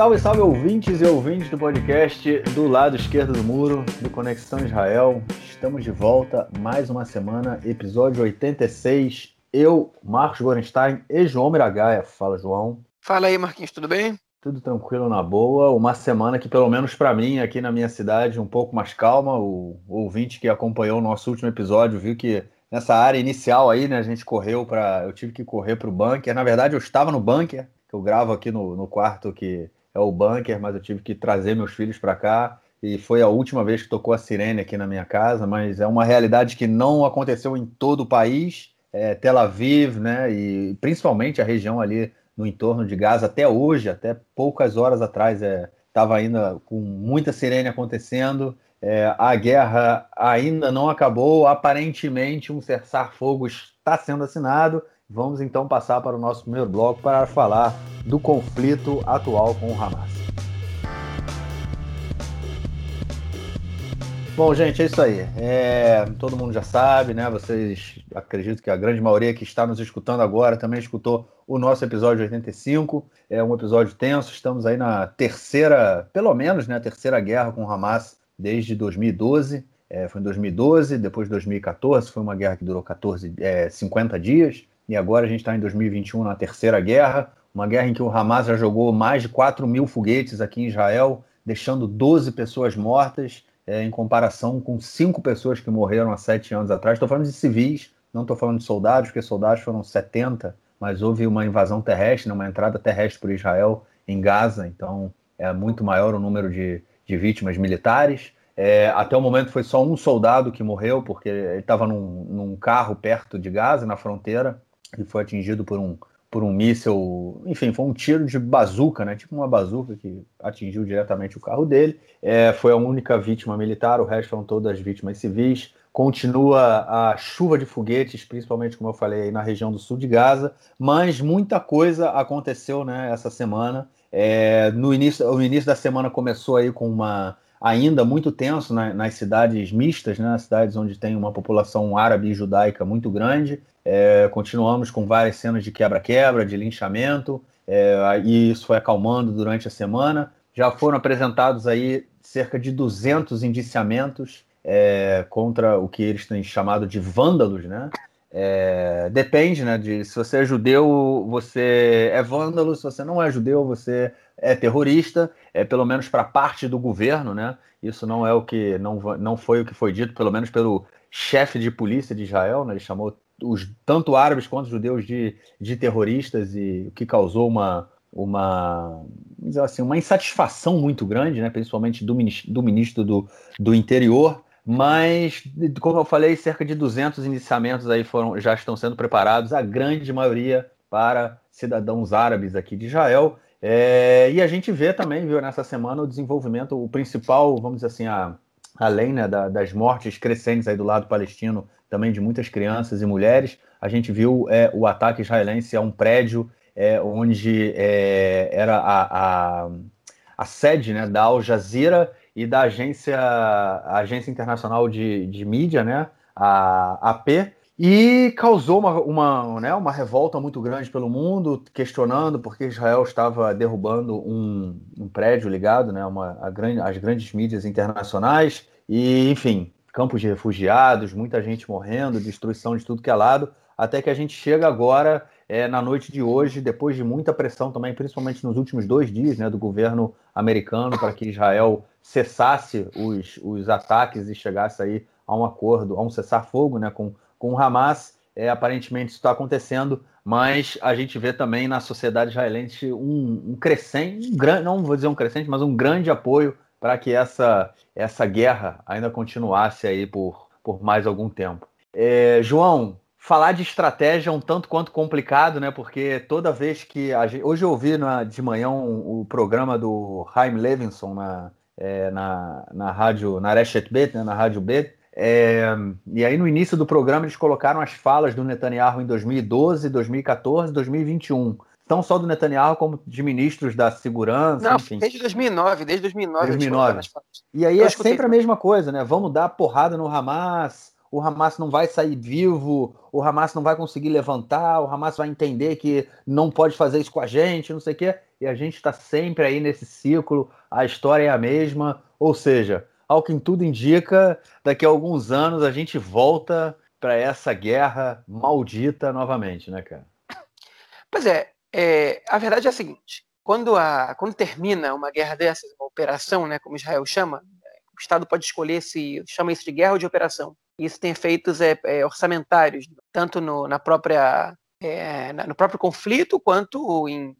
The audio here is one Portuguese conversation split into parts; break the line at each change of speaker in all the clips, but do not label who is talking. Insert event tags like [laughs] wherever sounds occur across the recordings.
Salve, salve ouvintes e ouvintes do podcast do lado esquerdo do muro, do Conexão Israel. Estamos de volta mais uma semana, episódio 86. Eu, Marcos Gorenstein e João Miragaia. Fala, João.
Fala aí, Marquinhos, tudo bem?
Tudo tranquilo na boa. Uma semana que, pelo menos para mim, aqui na minha cidade, um pouco mais calma. O, ouvinte que acompanhou o nosso último episódio viu que nessa área inicial aí, né, a gente correu para. Eu tive que correr para o bunker. Na verdade, eu estava no bunker, que eu gravo aqui no, no quarto que é o bunker, mas eu tive que trazer meus filhos para cá. E foi a última vez que tocou a sirene aqui na minha casa, mas é uma realidade que não aconteceu em todo o país. É, Tel Aviv, né, e principalmente a região ali no entorno de Gaza até hoje, até poucas horas atrás, estava é, ainda com muita sirene acontecendo. É, a guerra ainda não acabou, aparentemente um cessar-fogo está sendo assinado. Vamos então passar para o nosso primeiro bloco para falar do conflito atual com o Hamas. Bom, gente, é isso aí. É, todo mundo já sabe, né? Vocês acredito que a grande maioria que está nos escutando agora também escutou o nosso episódio 85. É um episódio tenso. Estamos aí na terceira, pelo menos, né? Terceira guerra com o Hamas desde 2012. É, foi em 2012, depois de 2014, foi uma guerra que durou 14, é, 50 dias. E agora a gente está em 2021 na terceira guerra. Uma guerra em que o Hamas já jogou mais de 4 mil foguetes aqui em Israel, deixando 12 pessoas mortas é, em comparação com cinco pessoas que morreram há sete anos atrás. Estou falando de civis, não estou falando de soldados, porque soldados foram 70, mas houve uma invasão terrestre, né, uma entrada terrestre por Israel em Gaza, então é muito maior o número de, de vítimas militares. É, até o momento foi só um soldado que morreu, porque ele estava num, num, carro perto de Gaza, na fronteira, e foi atingido por um, por um míssil, enfim, foi um tiro de bazuca, né? Tipo uma bazuca que atingiu diretamente o carro dele. É, foi a única vítima militar, o resto foram todas vítimas civis. Continua a chuva de foguetes, principalmente, como eu falei, aí na região do sul de Gaza, mas muita coisa aconteceu né, essa semana. É, no início, o início da semana começou aí com uma ainda muito tenso né, nas cidades mistas, né, nas cidades onde tem uma população árabe e judaica muito grande. É, continuamos com várias cenas de quebra-quebra, de linchamento, é, e isso foi acalmando durante a semana. Já foram apresentados aí cerca de 200 indiciamentos é, contra o que eles têm chamado de vândalos, né? É, depende, né? De se você é judeu, você é vândalo. Se você não é judeu, você é terrorista. É pelo menos para parte do governo, né? Isso não é o que não, não foi o que foi dito, pelo menos pelo chefe de polícia de Israel, né? Ele chamou os tanto árabes quanto judeus de, de terroristas e o que causou uma uma assim uma insatisfação muito grande, né? Principalmente do do, ministro do, do interior mas, como eu falei, cerca de 200 iniciamentos aí foram, já estão sendo preparados, a grande maioria para cidadãos árabes aqui de Israel. É, e a gente vê também, viu, nessa semana, o desenvolvimento, o principal, vamos dizer assim, a, além né, da, das mortes crescentes aí do lado palestino, também de muitas crianças e mulheres, a gente viu é, o ataque israelense a um prédio é, onde é, era a, a, a, sede né, da Al Jazeera e da agência, agência internacional de, de mídia, né, a AP, e causou uma, uma, né, uma revolta muito grande pelo mundo, questionando porque Israel estava derrubando um, um prédio ligado né, uma, a grande, às grandes mídias internacionais, e enfim, campos de refugiados, muita gente morrendo, destruição de tudo que é lado, até que a gente chega agora é, na noite de hoje, depois de muita pressão também, principalmente nos últimos dois dias, né, do governo americano para que Israel cessasse os, os ataques e chegasse aí a um acordo, a um cessar-fogo né, com, com Hamas. É, aparentemente isso está acontecendo, mas a gente vê também na sociedade israelense um, um crescente, um grande, não vou dizer um crescente, mas um grande apoio para que essa, essa guerra ainda continuasse aí por, por mais algum tempo. É, João, falar de estratégia é um tanto quanto complicado, né? Porque toda vez que a gente... hoje eu ouvi na, de manhã um, o programa do Chaim Levinson na, é, na, na rádio, na Reshet Bet, né? na rádio Bet. É, e aí no início do programa eles colocaram as falas do Netanyahu em 2012, 2014, 2021 não só do Netanyahu, como de ministros da segurança,
não,
enfim.
Desde 2009, desde 2009.
2009. E aí eu é sempre a mesma coisa, né? Vamos dar porrada no Hamas, o Hamas não vai sair vivo, o Hamas não vai conseguir levantar, o Hamas vai entender que não pode fazer isso com a gente, não sei o quê. E a gente está sempre aí nesse ciclo, a história é a mesma. Ou seja, ao que tudo indica, daqui a alguns anos a gente volta para essa guerra maldita novamente, né, cara?
Pois é, é, a verdade é a seguinte: quando, a, quando termina uma guerra dessas, uma operação, né, como Israel chama, o Estado pode escolher se chama isso de guerra ou de operação. Isso tem efeitos é, é, orçamentários, tanto no, na própria, é, no próprio conflito, quanto em,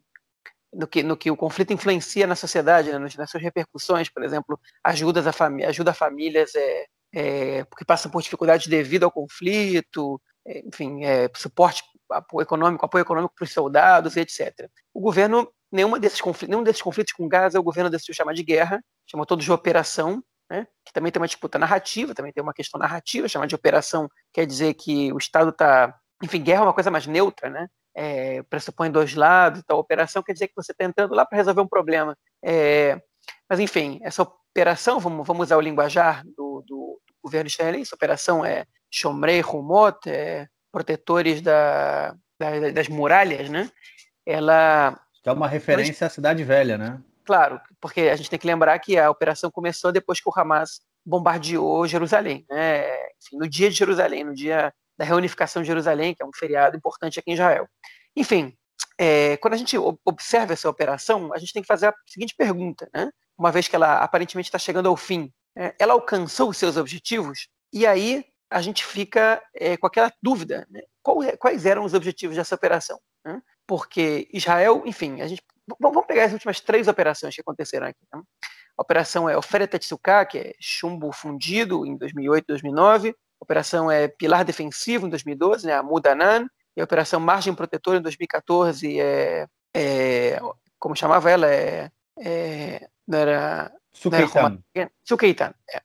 no, que, no que o conflito influencia na sociedade, né, nas suas repercussões, por exemplo, ajuda a, ajuda a famílias é, é, que passam por dificuldades devido ao conflito, é, enfim, suporte apoio econômico, apoio econômico para os soldados, etc. O governo, nenhuma desses conflitos, nenhum desses conflitos com Gaza, o governo decidiu chamar de guerra, chamou todos de operação, né, que também tem uma disputa narrativa, também tem uma questão narrativa, chamar de operação quer dizer que o Estado está. Enfim, guerra é uma coisa mais neutra, né? É, pressupõe dois lados, então operação quer dizer que você está entrando lá para resolver um problema. É, mas, enfim, essa operação, vamos, vamos usar o linguajar do, do, governo israelense, operação é Shomrei Rumot, é protetores da, da, das muralhas, né? Ela.
Que é uma referência à Cidade Velha, né?
Claro, porque a gente tem que lembrar que a operação começou depois que o Hamas bombardeou Jerusalém, né? Enfim, no dia de Jerusalém, no dia da reunificação de Jerusalém, que é um feriado importante aqui em Israel. Enfim, é, quando a gente observa essa operação, a gente tem que fazer a seguinte pergunta, né? Uma vez que ela aparentemente está chegando ao fim, é, ela alcançou os seus objetivos? E aí a gente fica é, com aquela dúvida, né? É, quais eram os objetivos dessa operação? Né? Porque Israel, enfim, a gente Vamos pegar as últimas três operações que aconteceram aqui. Tá? A operação é Ofere Tetsuka, que é chumbo fundido, em 2008 2009. A operação é Pilar Defensivo, em 2012, né, a Mudanan. E a operação Margem Protetora, em 2014, é, é como chamava ela? É, é, não era...
Sukeitan.
Sukeitan, é.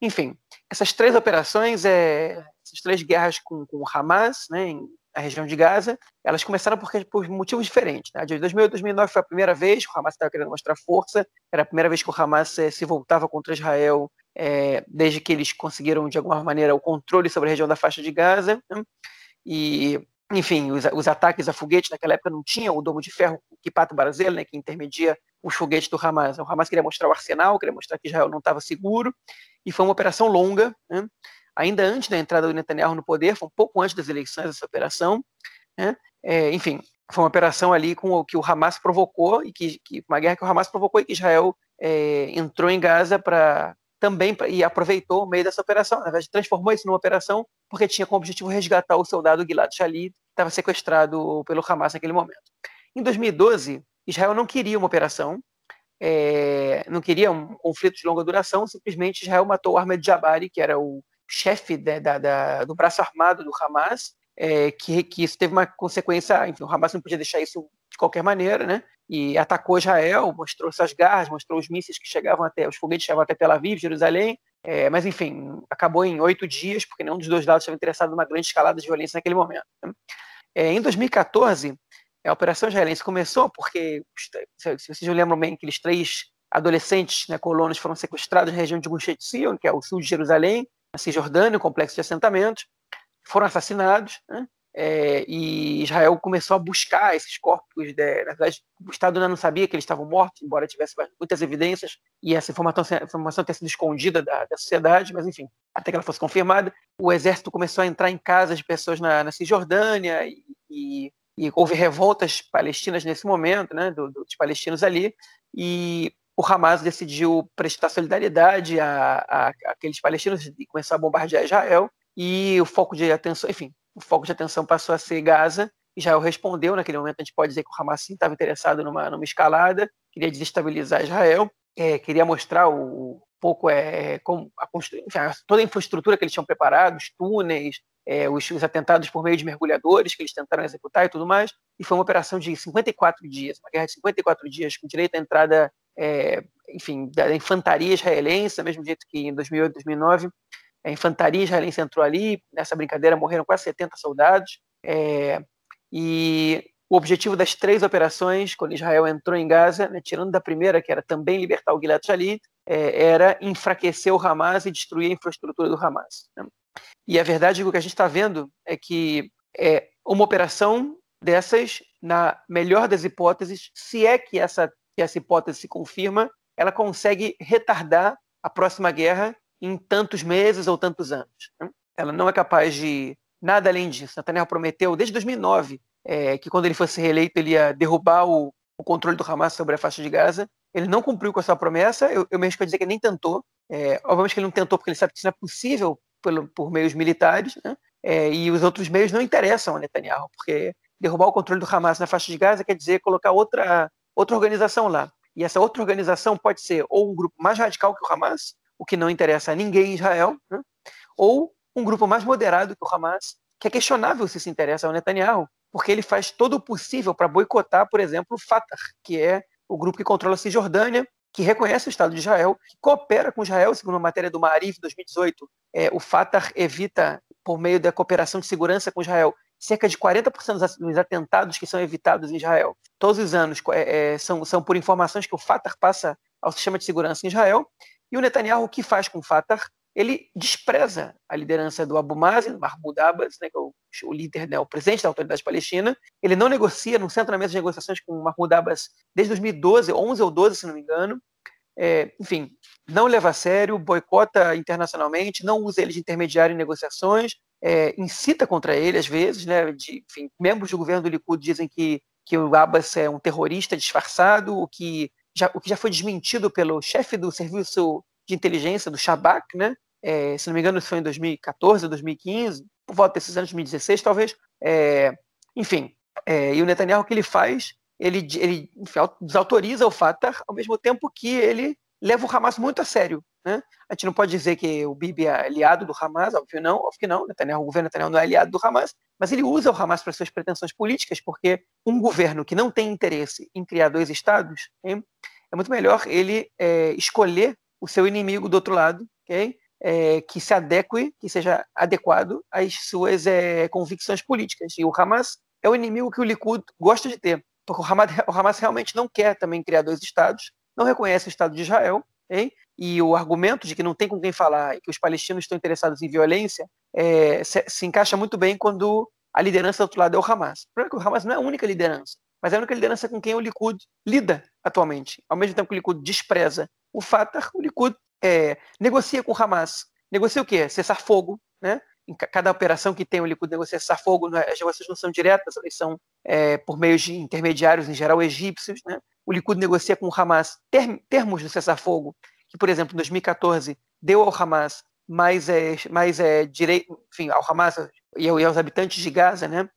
Enfim, essas três operações, é, essas três guerras com, com o Hamas, né, em a região de Gaza, elas começaram porque, por motivos diferentes. Né? De 2008 2009 foi a primeira vez que o Hamas estava querendo mostrar força, era a primeira vez que o Hamas eh, se voltava contra Israel é, desde que eles conseguiram, de alguma maneira, o controle sobre a região da faixa de Gaza. Né? E, enfim, os, os, ataques a foguete naquela época não tinham o domo de ferro, o Kipato Barzel, né, que intermedia os foguetes do Hamas. O Hamas queria mostrar o arsenal, queria mostrar que Israel não estava seguro, e foi uma operação longa, né? ainda antes da entrada do Netanyahu no poder, foi um pouco antes das eleições essa operação. Né? É, enfim, foi uma operação ali com o que o Hamas provocou e que, que uma guerra que o Hamas provocou e que Israel é, entrou em Gaza para também e aproveitou o meio dessa operação. Na verdade, transformou isso numa operação porque tinha como objetivo resgatar o soldado Gilad Shalit, que estava sequestrado pelo Hamas naquele momento. Em 2012, Israel não queria uma operação, é, não queria um conflito de longa duração, simplesmente Israel matou o Ahmed Jabari, que era o chefe da, da, da, do braço armado do Hamas, é, que, que isso teve uma consequência, enfim, o Hamas não podia deixar isso de qualquer maneira, né? E atacou Israel, mostrou suas garras, mostrou os mísseis que chegavam até, os foguetes chegavam até Tel Aviv, Jerusalém, é, mas enfim, acabou em oito dias, porque nenhum dos dois lados estava interessado numa grande escalada de violência naquele momento. Né? É, em 2014, a operação israelense começou porque, se vocês lembram bem, aqueles três adolescentes, né, colonos, foram sequestrados na região de Gush Etzion, que é o sul de Jerusalém, na Cisjordânia, um complexo de assentamentos, foram assassinados, né? É, e Israel começou a buscar esses corpos. Na verdade, o Estado não sabia que eles estavam mortos, embora tivesse muitas evidências, e essa informação, informação tenha sido escondida da, da, sociedade, mas enfim, até que ela fosse confirmada, o exército começou a entrar em casas de pessoas na, na Cisjordânia e, e, e, houve revoltas palestinas nesse momento, né, do, dos palestinos ali, e o Hamas decidiu prestar solidariedade a, a, a, palestinos e começar a bombardear Israel. E o foco de atenção, enfim, o foco de atenção passou a ser Gaza. Israel respondeu naquele momento. A gente pode dizer que o Hamas estava interessado numa, numa escalada, queria desestabilizar Israel, é, queria mostrar o, pouco é, como a enfim, toda a infraestrutura que eles tinham preparado, os túneis, é, os, os, atentados por meio de mergulhadores que eles tentaram executar e tudo mais. E foi uma operação de 54 dias, uma guerra de 54 dias, com direito à entrada é, enfim, da infantaria israelense, do mesmo jeito que em 2008, 2009, a infantaria israelense entrou ali, nessa brincadeira morreram quase 70 soldados, é, e o objetivo das três operações, quando Israel entrou em Gaza, né, tirando da primeira, que era também libertar o Gilad Shalit, é, era enfraquecer o Hamas e destruir a infraestrutura do Hamas. Né? E a verdade é que o que a gente está vendo é que é uma operação dessas, na melhor das hipóteses, se é que essa, que essa hipótese se confirma, ela consegue retardar a próxima guerra em tantos meses ou tantos anos. Né? Ela não é capaz de nada além disso. Netanyahu prometeu desde 2009 é, que quando ele fosse reeleito ele ia derrubar o, o, controle do Hamas sobre a faixa de Gaza. Ele não cumpriu com a sua promessa. Eu, eu me arrisco a dizer que ele nem tentou. É, obviamente que ele não tentou porque ele sabe que isso não é possível pelo, por meios militares. Né? É, e os outros meios não interessam a Netanyahu, porque derrubar o controle do Hamas na faixa de Gaza quer dizer colocar outra, outra organização lá. E essa outra organização pode ser ou um grupo mais radical que o Hamas, o que não interessa a ninguém em Israel, né? ou um grupo mais moderado que o Hamas, que é questionável se se interessa ao Netanyahu, porque ele faz todo o possível para boicotar, por exemplo, o Fatah, que é o grupo que controla a Cisjordânia, que reconhece o Estado de Israel, que coopera com Israel, segundo a matéria do Marif 2018. É, o Fatah evita, por meio da cooperação de segurança com Israel, cerca de 40% dos atentados que são evitados em Israel, todos os anos, é, é, são, são por informações que o Fatah passa ao sistema de segurança em Israel. E o Netanyahu, o que faz com o Fatah? Ele despreza a liderança do Abu Mazen, Mahmoud Abbas, né, que é o, o líder, né, o presidente da autoridade palestina. Ele não negocia, não senta na mesa de negociações com Mahmoud Abbas desde 2012, 11 ou 12, se não me engano. É, enfim, não leva a sério, boicota internacionalmente, não usa ele de intermediário em negociações, é, incita contra ele, às vezes, né, de, enfim, membros do governo do Likud dizem que, que o Abbas é um terrorista disfarçado, o que já, o que já foi desmentido pelo chefe do serviço de inteligência, do Shabak, né, é, se não me engano, isso foi em 2014, 2015, por volta desses anos, 2016, talvez. É, enfim, é, e o Netanyahu, o que ele faz? Ele, ele enfim, desautoriza o Fatah, ao mesmo tempo que ele leva o Hamas muito a sério. Né? A gente não pode dizer que o Bibi é aliado do Hamas, óbvio não, óbvio que não, Netanyahu, o governo Netanyahu não é aliado do Hamas, mas ele usa o Hamas para suas pretensões políticas, porque um governo que não tem interesse em criar dois estados, hein, é muito melhor ele é, escolher o seu inimigo do outro lado, okay? é, que se adeque, que seja adequado às suas é, convicções políticas. E o Hamas é o inimigo que o Likud gosta de ter, porque o Hamas, o Hamas realmente não quer também criar dois estados, não reconhece o Estado de Israel, hein? E o argumento de que não tem com quem falar e que os palestinos estão interessados em violência é, se, se, encaixa muito bem quando a liderança do outro lado é o Hamas. O problema é que o Hamas não é a única liderança, mas é a única liderança com quem o Likud lida atualmente. Ao mesmo tempo que o Likud despreza o Fatah, o Likud é, negocia com o Hamas. Negocia o quê? Cessar fogo, né? Em cada operação que tem o Likud negocia cessar fogo, é, as negociações não são diretas, elas são é, por meio de intermediários, em geral egípcios, né? O Likud negocia com o Hamas termos do cessar-fogo, que, por exemplo, em 2014 deu ao Hamas mais, é, mais é, direito, enfim, ao Hamas e aos habitantes de Gaza, né?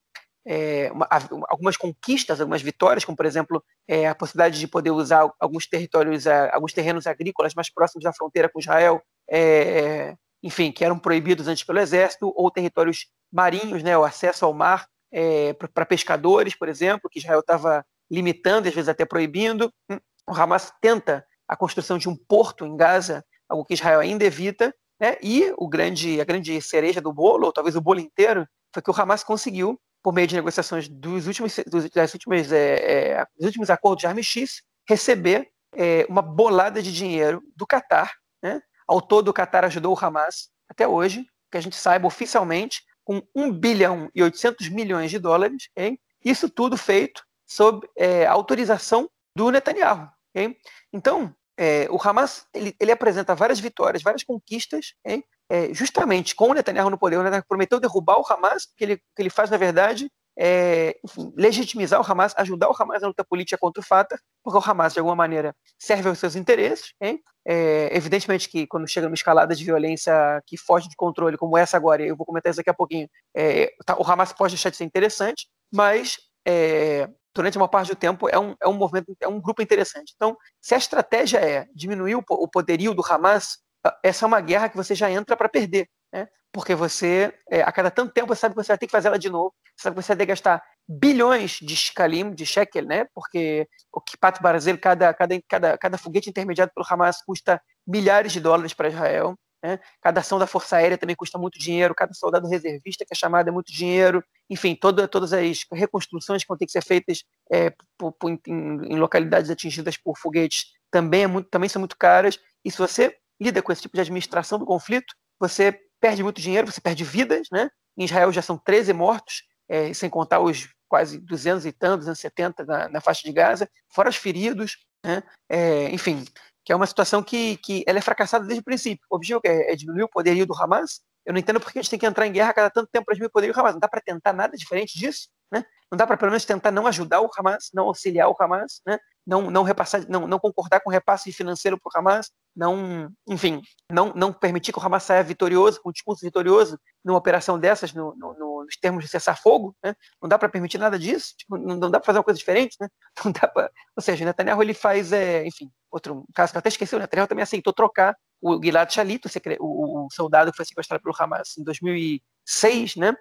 é, uma, algumas conquistas, algumas vitórias, como por exemplo é, a possibilidade de poder usar alguns territórios, alguns terrenos agrícolas mais próximos da fronteira com Israel, é, enfim, que eram proibidos antes pelo exército, ou territórios marinhos, né, o acesso ao mar é, para pescadores, por exemplo, que Israel estava limitando, às vezes até proibindo. Hum, o Hamas tenta a construção de um porto em Gaza, algo que Israel ainda evita, né, e o grande, a grande cereja do bolo, ou talvez o bolo inteiro, foi que o Hamas conseguiu por meio de negociações dos últimos, dos, das últimas, é, é, dos últimos acordos de armistício, receber é, uma bolada de dinheiro do Catar. Né? Ao todo, o Catar ajudou o Hamas até hoje, que a gente saiba oficialmente, com 1 bilhão e 800 milhões de dólares. Hein? Isso tudo feito sob é, autorização do Netanyahu. Hein? Então, é, o Hamas ele, ele, apresenta várias vitórias, várias conquistas, hein? é, justamente com o Netanyahu no poder, o Netanyahu prometeu derrubar o Hamas, que ele, que ele faz, na verdade, é, enfim, legitimizar o Hamas, ajudar o Hamas na luta política contra o Fatah, porque o Hamas, de alguma maneira, serve aos seus interesses. Hein? É, evidentemente que quando chega numa escalada de violência que foge de controle, como essa agora, eu vou comentar isso daqui a pouquinho, é, tá, o Hamas pode deixar de ser interessante, mas é, durante uma parte do tempo é um, é um movimento, é um grupo interessante. Então, se a estratégia é diminuir o, o poderio do Hamas, essa é uma guerra que você já entra para perder, né? Porque você, é, a cada tanto tempo, você sabe que você vai ter que fazer ela de novo, você sabe que você vai ter que gastar bilhões de shkalim, de shekel, né? Porque o Kipat Brasil, cada, cada, cada, cada foguete intermediado pelo Hamas custa milhares de dólares para Israel. Né? Cada ação da Força Aérea também custa muito dinheiro, cada soldado reservista que é chamado é muito dinheiro, enfim, toda, todas as reconstruções que vão ter que ser feitas é, por, por, em, em, localidades atingidas por foguetes também, é muito, também são muito caras. E se você lida com esse tipo de administração do conflito, você perde muito dinheiro, você perde vidas, né? Em Israel já são 13 mortos, é, sem contar os quase 200 e tantos, 270 na, na faixa de Gaza, fora os feridos, né? É, enfim, que é uma situação que, que ela é fracassada desde o princípio. O objetivo é, é diminuir o poderio do Hamas. Eu não entendo porque a gente tem que entrar em guerra a cada tanto tempo para diminuir o poderio do Hamas. Não dá para tentar nada diferente disso, né? Não dá para pelo menos tentar não ajudar o Hamas, não auxiliar o Hamas, né? Não, não repassar, não, não concordar com repasse financeiro para o Hamas, não, enfim, não, não permitir que o Hamas saia vitorioso, com um discurso vitorioso numa operação dessas, no, no, no, nos termos de cessar-fogo, né? Não dá para permitir nada disso, tipo, não, não, dá para fazer uma coisa diferente, né? [laughs] Não dá pra, ou seja, Netanyahu ele faz, é, enfim, outro caso que eu até esqueci, o Netanyahu também aceitou trocar o Gilad Shalit, o, o, soldado que foi sequestrado pelo Hamas em 2006, né?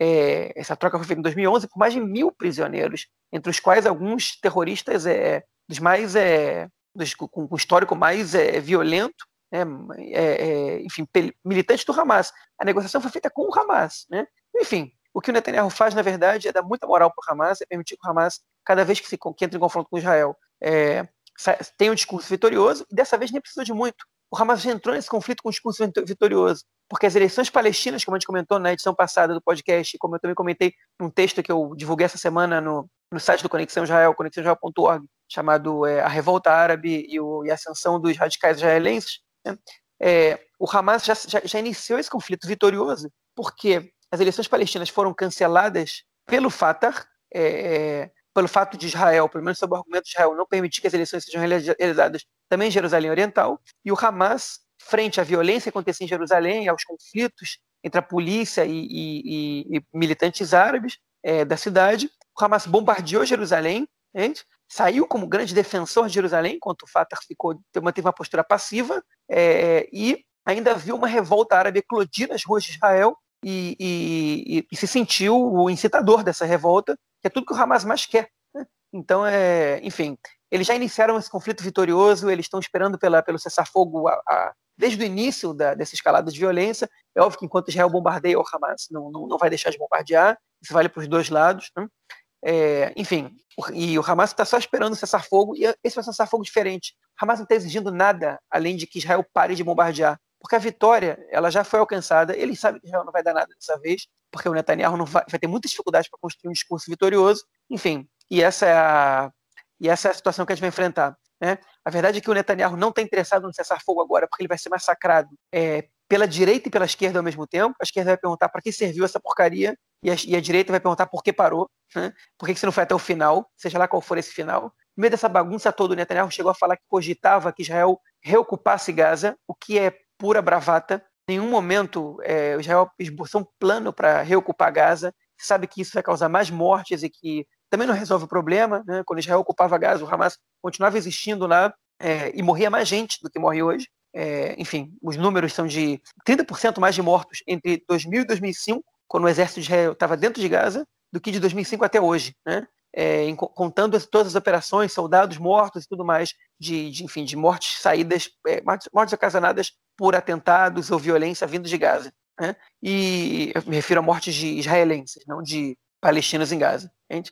É, essa troca foi feita em 2011 por mais de mil prisioneiros, entre os quais alguns terroristas é, dos mais é, dos, com, com histórico mais é, violento, né, é, é, enfim, militantes do Hamas. A negociação foi feita com o Hamas, né? Enfim, o que o Netanyahu faz, na verdade, é dar muita moral para o Hamas, é permitir que o Hamas, cada vez que, se, que entra em confronto com Israel, é, tenha um discurso vitorioso, e dessa vez nem precisou de muito o Hamas já entrou nesse conflito com um discurso vitorioso, porque as eleições palestinas, como a gente comentou na edição passada do podcast, como eu também comentei num texto que eu divulguei essa semana no, no site do Conexão Israel, conexãoisrael.org, chamado é, A Revolta Árabe e, o, e, a Ascensão dos Radicais Israelenses, né? é, o Hamas já, já, já iniciou esse conflito vitorioso, porque as eleições palestinas foram canceladas pelo Fatah, é, é pelo fato de Israel, pelo menos sob o argumento de Israel, não permitir que as eleições sejam realizadas também em Jerusalém Oriental, e o Hamas, frente à violência que acontecia em Jerusalém, aos conflitos entre a polícia e, e, e militantes árabes é, da cidade, o Hamas bombardeou Jerusalém, saiu como grande defensor de Jerusalém, enquanto o Fatah ficou, manteve uma postura passiva, é, e ainda viu uma revolta árabe eclodir nas ruas de Israel, e, e, e, se sentiu o incitador dessa revolta, que é tudo que o Hamas mais quer. Né? Então, é, enfim, eles já iniciaram esse conflito vitorioso, eles estão esperando pela, pelo cessar-fogo desde o início da, dessa escalada de violência. É óbvio que enquanto Israel bombardeia o Hamas, não, não, não vai deixar de bombardear, isso vale para os dois lados. Né? É, enfim, e o Hamas está só esperando o cessar-fogo, e esse é um cessar-fogo diferente. O Hamas não está exigindo nada além de que Israel pare de bombardear porque a vitória ela já foi alcançada. Ele sabe que Israel não vai dar nada dessa vez, porque o Netanyahu não vai, vai ter muitas dificuldades para construir um discurso vitorioso. Enfim, e essa é a, e essa é a situação que a gente vai enfrentar. Né? A verdade é que o Netanyahu não está interessado no cessar-fogo agora, porque ele vai ser massacrado é, pela direita e pela esquerda ao mesmo tempo. A esquerda vai perguntar para que serviu essa porcaria, e a, e a direita vai perguntar por que parou, né? por que, que você não foi até o final, seja lá qual for esse final. No meio dessa bagunça toda, o Netanyahu chegou a falar que cogitava que Israel reocupasse Gaza, o que é pura bravata. Em nenhum momento é, Israel esboçou um plano para reocupar Gaza. Sabe que isso vai causar mais mortes e que também não resolve o problema. Né? Quando Israel ocupava Gaza, o Hamas continuava existindo lá é, e morria mais gente do que morre hoje. É, enfim, os números são de 30% mais de mortos entre 2000 e 2005, quando o exército de Israel estava dentro de Gaza, do que de 2005 até hoje. Né? é, contando todas as operações, soldados mortos e tudo mais, de, de enfim, de mortes saídas, é, mortes, mortes ocasionadas por atentados ou violência vindo de Gaza. Né? E eu me refiro a mortes de israelenses, não de palestinos em Gaza. Entende?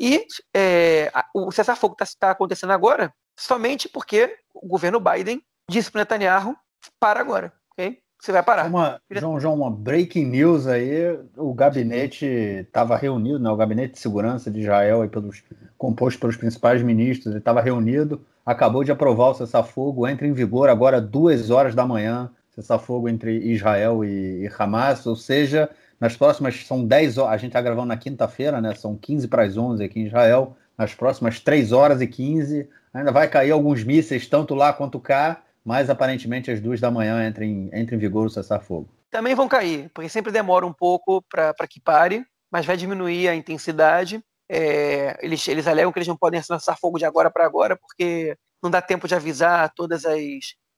E é, o cessar-fogo está tá acontecendo agora somente porque o governo Biden disse para Netanyahu para agora. Okay? você vai parar.
Uma, João, João, uma breaking news aí, o gabinete estava reunido, né, o gabinete de segurança de Israel, aí pelos, composto pelos principais ministros, ele estava reunido, acabou de aprovar o cessar-fogo, entra em vigor agora duas horas da manhã, cessar-fogo entre Israel e, e, Hamas, ou seja, nas próximas, são 10 horas, a gente está gravando na quinta-feira, né, são 15 para as 11 aqui em Israel, nas próximas 3 horas e 15, ainda vai cair alguns mísseis, tanto lá quanto cá, mas aparentemente às duas da manhã entra em, entra em vigor o cessar-fogo.
Também vão cair, porque sempre demora um pouco para que pare, mas vai diminuir a intensidade. É, eles, eles alegam que eles não podem cessar fogo de agora para agora, porque não dá tempo de avisar todas as,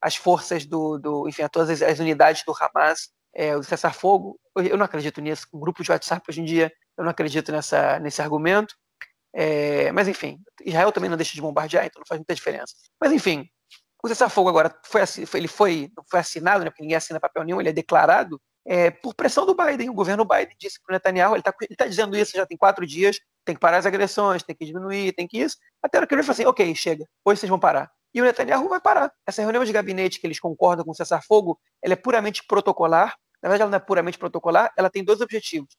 as forças do, do enfim, todas as, as unidades do Hamas é, o cessar-fogo. Eu não acredito nisso. Um grupo de WhatsApp hoje em dia, eu não acredito nessa, nesse argumento. É, mas enfim, Israel também não deixa de bombardear, então não faz muita diferença. Mas enfim, o cessar-fogo agora foi, ele foi, foi assinado, né, porque ninguém assina papel nenhum, ele é declarado é, por pressão do Biden. O governo Biden disse para o Netanyahu, ele está tá dizendo isso já tem quatro dias, tem que parar as agressões, tem que diminuir, tem que isso. Até a hora que ele falou assim, ok, chega, hoje vocês vão parar. E o Netanyahu vai parar. Essa reunião de gabinete que eles concordam com o cessar-fogo, ela é puramente protocolar. na verdade ela não é puramente protocolar, ela tem dois objetivos.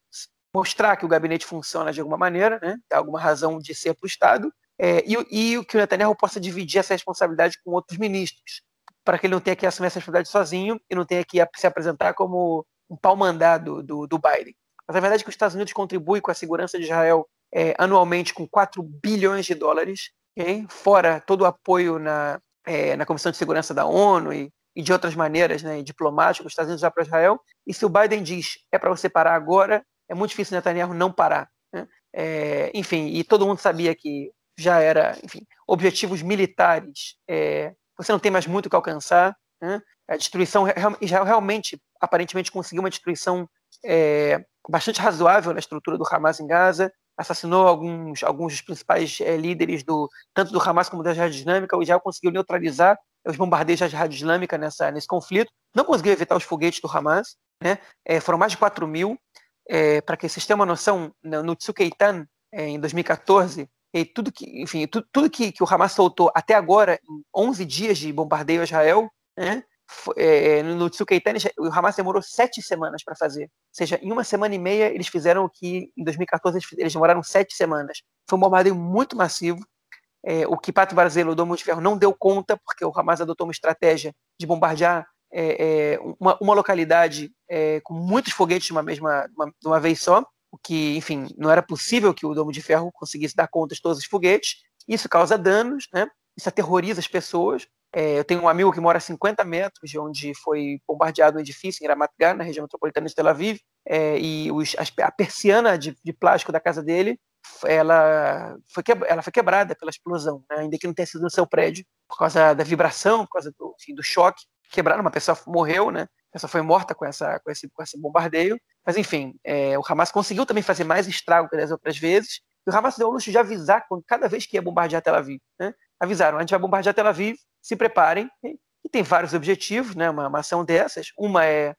Mostrar que o gabinete funciona de alguma maneira, né, tem alguma razão de ser para o Estado, é, e, e que o Netanyahu possa dividir essa responsabilidade com outros ministros, para que ele não tenha que assumir essa responsabilidade sozinho e não tenha que se apresentar como um pau mandado do, do Biden. Mas a verdade é que os Estados Unidos contribuem com a segurança de Israel é, anualmente com 4 bilhões de dólares, okay? fora todo o apoio na, é, na Comissão de Segurança da ONU e, e de outras maneiras né, diplomáticas, os Estados Unidos já para Israel. E se o Biden diz é para você parar agora, é muito difícil Netanyahu não parar. Né? É, enfim, e todo mundo sabia que já era, enfim, objetivos militares, é, você não tem mais muito o que alcançar. Né? A destruição, Israel realmente, aparentemente, conseguiu uma destruição é, bastante razoável na estrutura do Hamas em Gaza, assassinou alguns, alguns dos principais é, líderes do tanto do Hamas como da Jihad Islâmica. O Israel conseguiu neutralizar os bombardeios da Jihad Islâmica nessa, nesse conflito. Não conseguiu evitar os foguetes do Hamas. Né? É, foram mais de 4 mil. É, Para que vocês tenham uma noção, no Tsukeitan, é, em 2014, e tudo que, enfim, tudo, tudo que, que, o Hamas soltou até agora, em 11 dias de bombardeio a Israel, né, é, no Tsukeitan, o Hamas demorou sete semanas para fazer. Ou seja, em uma semana e meia, eles fizeram o que em 2014 eles demoraram sete semanas. Foi um bombardeio muito massivo. É, o que Pato Barzello, o Domo de Ferro, não deu conta, porque o Hamas adotou uma estratégia de bombardear é, é uma, uma, localidade é, com muitos foguetes de uma, mesma, uma, de uma vez só, o que, enfim, não era possível que o Domo de Ferro conseguisse dar conta de todos os foguetes. Isso causa danos, né? isso aterroriza as pessoas. É, eu tenho um amigo que mora a 50 metros de onde foi bombardeado um edifício em Ramat Gan, na região metropolitana de Tel Aviv, é, e os, a persiana de, de, plástico da casa dele, ela foi, que, ela foi quebrada pela explosão, né, ainda que não tenha sido no seu prédio, por causa da vibração, por causa do, enfim, do choque. Quebraram, uma pessoa morreu, né? A pessoa foi morta com, essa, com, esse, com esse bombardeio. Mas, enfim, é, o Hamas conseguiu também fazer mais estrago que das outras vezes. E o Hamas deu o luxo de avisar quando, cada vez que ia bombardear Tel Aviv. Né? Avisaram, a gente vai bombardear Tel Aviv, se preparem. E tem vários objetivos, né, uma, uma ação dessas. Uma é,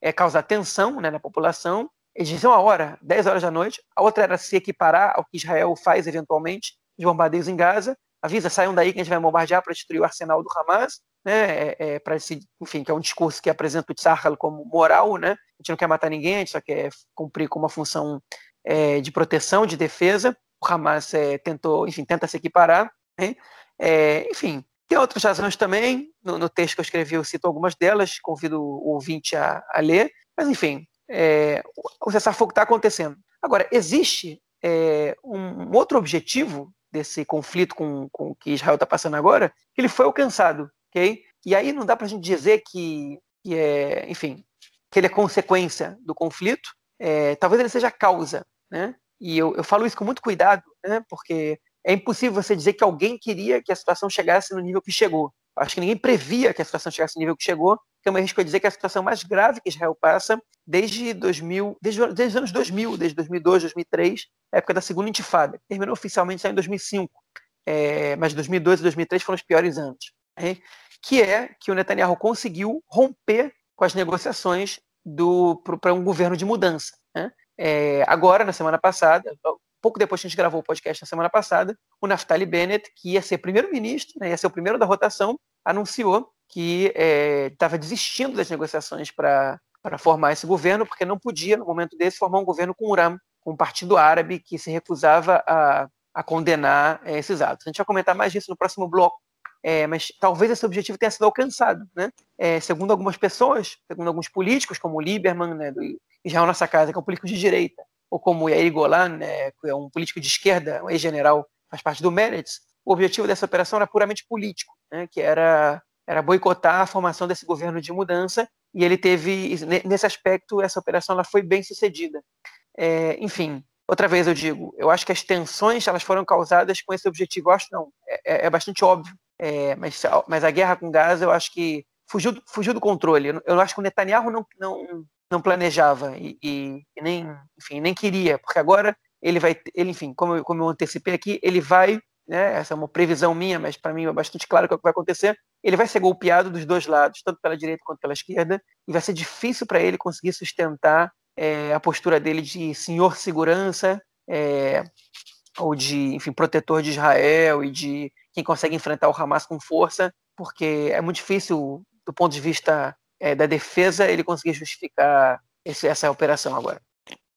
é causar tensão né, na população. Eles diziam a hora, 10 horas da noite. A outra era se equiparar ao que Israel faz eventualmente, de bombardeios em Gaza. Avisa, saiam daí que a gente vai bombardear para destruir o arsenal do Hamas. Né, é, é, para esse, enfim, que é um discurso que apresenta o Tzahal como moral, né? A gente não quer matar ninguém, a gente só quer cumprir com uma função é, de proteção, de defesa. O Hamas é, tentou, enfim, tenta se equiparar. Né? É, enfim, tem outras razões também, no, no, texto que eu escrevi eu cito algumas delas, convido o ouvinte a, a ler, mas enfim, é, o cessar-fogo está acontecendo. Agora, existe um, outro objetivo desse conflito com, com que Israel está passando agora, que ele foi alcançado, ok? E aí não dá para a gente dizer que, que, é, enfim, que ele é consequência do conflito, é, talvez ele seja causa, né? E eu, eu falo isso com muito cuidado, né? Porque é impossível você dizer que alguém queria que a situação chegasse no nível que chegou. Acho que ninguém previa que a situação chegasse no nível que chegou, que é uma risco dizer que é a situação mais grave que Israel passa desde 2000, desde, desde os anos 2000, desde 2002, 2003, época da segunda intifada, terminou oficialmente só em 2005, é, mas 2002 e 2003 foram os piores anos. Né? Que é que o Netanyahu conseguiu romper com as negociações para um governo de mudança. Né? É, agora, na semana passada, pouco depois que a gente gravou o podcast na semana passada, o Naftali Bennett, que ia ser primeiro-ministro, né, ia ser o primeiro da rotação, anunciou que estava é, desistindo das negociações para formar esse governo, porque não podia, no momento desse, formar um governo com o URAM, com um partido árabe que se recusava a, a condenar é, esses atos. A gente vai comentar mais disso no próximo bloco, é, mas talvez esse objetivo tenha sido alcançado. Né? É, segundo algumas pessoas, segundo alguns políticos, como o Lieberman, né, do Israel Nossa Casa, que é um político de direita, ou como Yair Golan, né, que é um político de esquerda, um ex-general, faz parte do Meretz, o objetivo dessa operação era puramente político, né, que era, era boicotar a formação desse governo de mudança, e ele teve, nesse aspecto, essa operação ela foi bem sucedida. É, enfim, outra vez eu digo, eu acho que as tensões elas foram causadas com esse objetivo, eu acho não, é, é bastante óbvio, é, mas, mas a guerra com Gaza eu acho que fugiu, fugiu do controle. Eu, acho que o Netanyahu não, não, não planejava e, e, nem, enfim, nem queria, porque agora ele vai, ele, enfim, como eu, como eu antecipei aqui, ele vai, né, essa é uma previsão minha, mas para mim é bastante claro é o que vai acontecer, ele vai ser golpeado dos dois lados, tanto pela direita quanto pela esquerda, e vai ser difícil para ele conseguir sustentar é, a postura dele de senhor segurança, é, ou de, enfim, protetor de Israel e de quem consegue enfrentar o Hamas com força, porque é muito difícil do ponto de vista é, da defesa ele conseguir justificar esse, essa operação agora.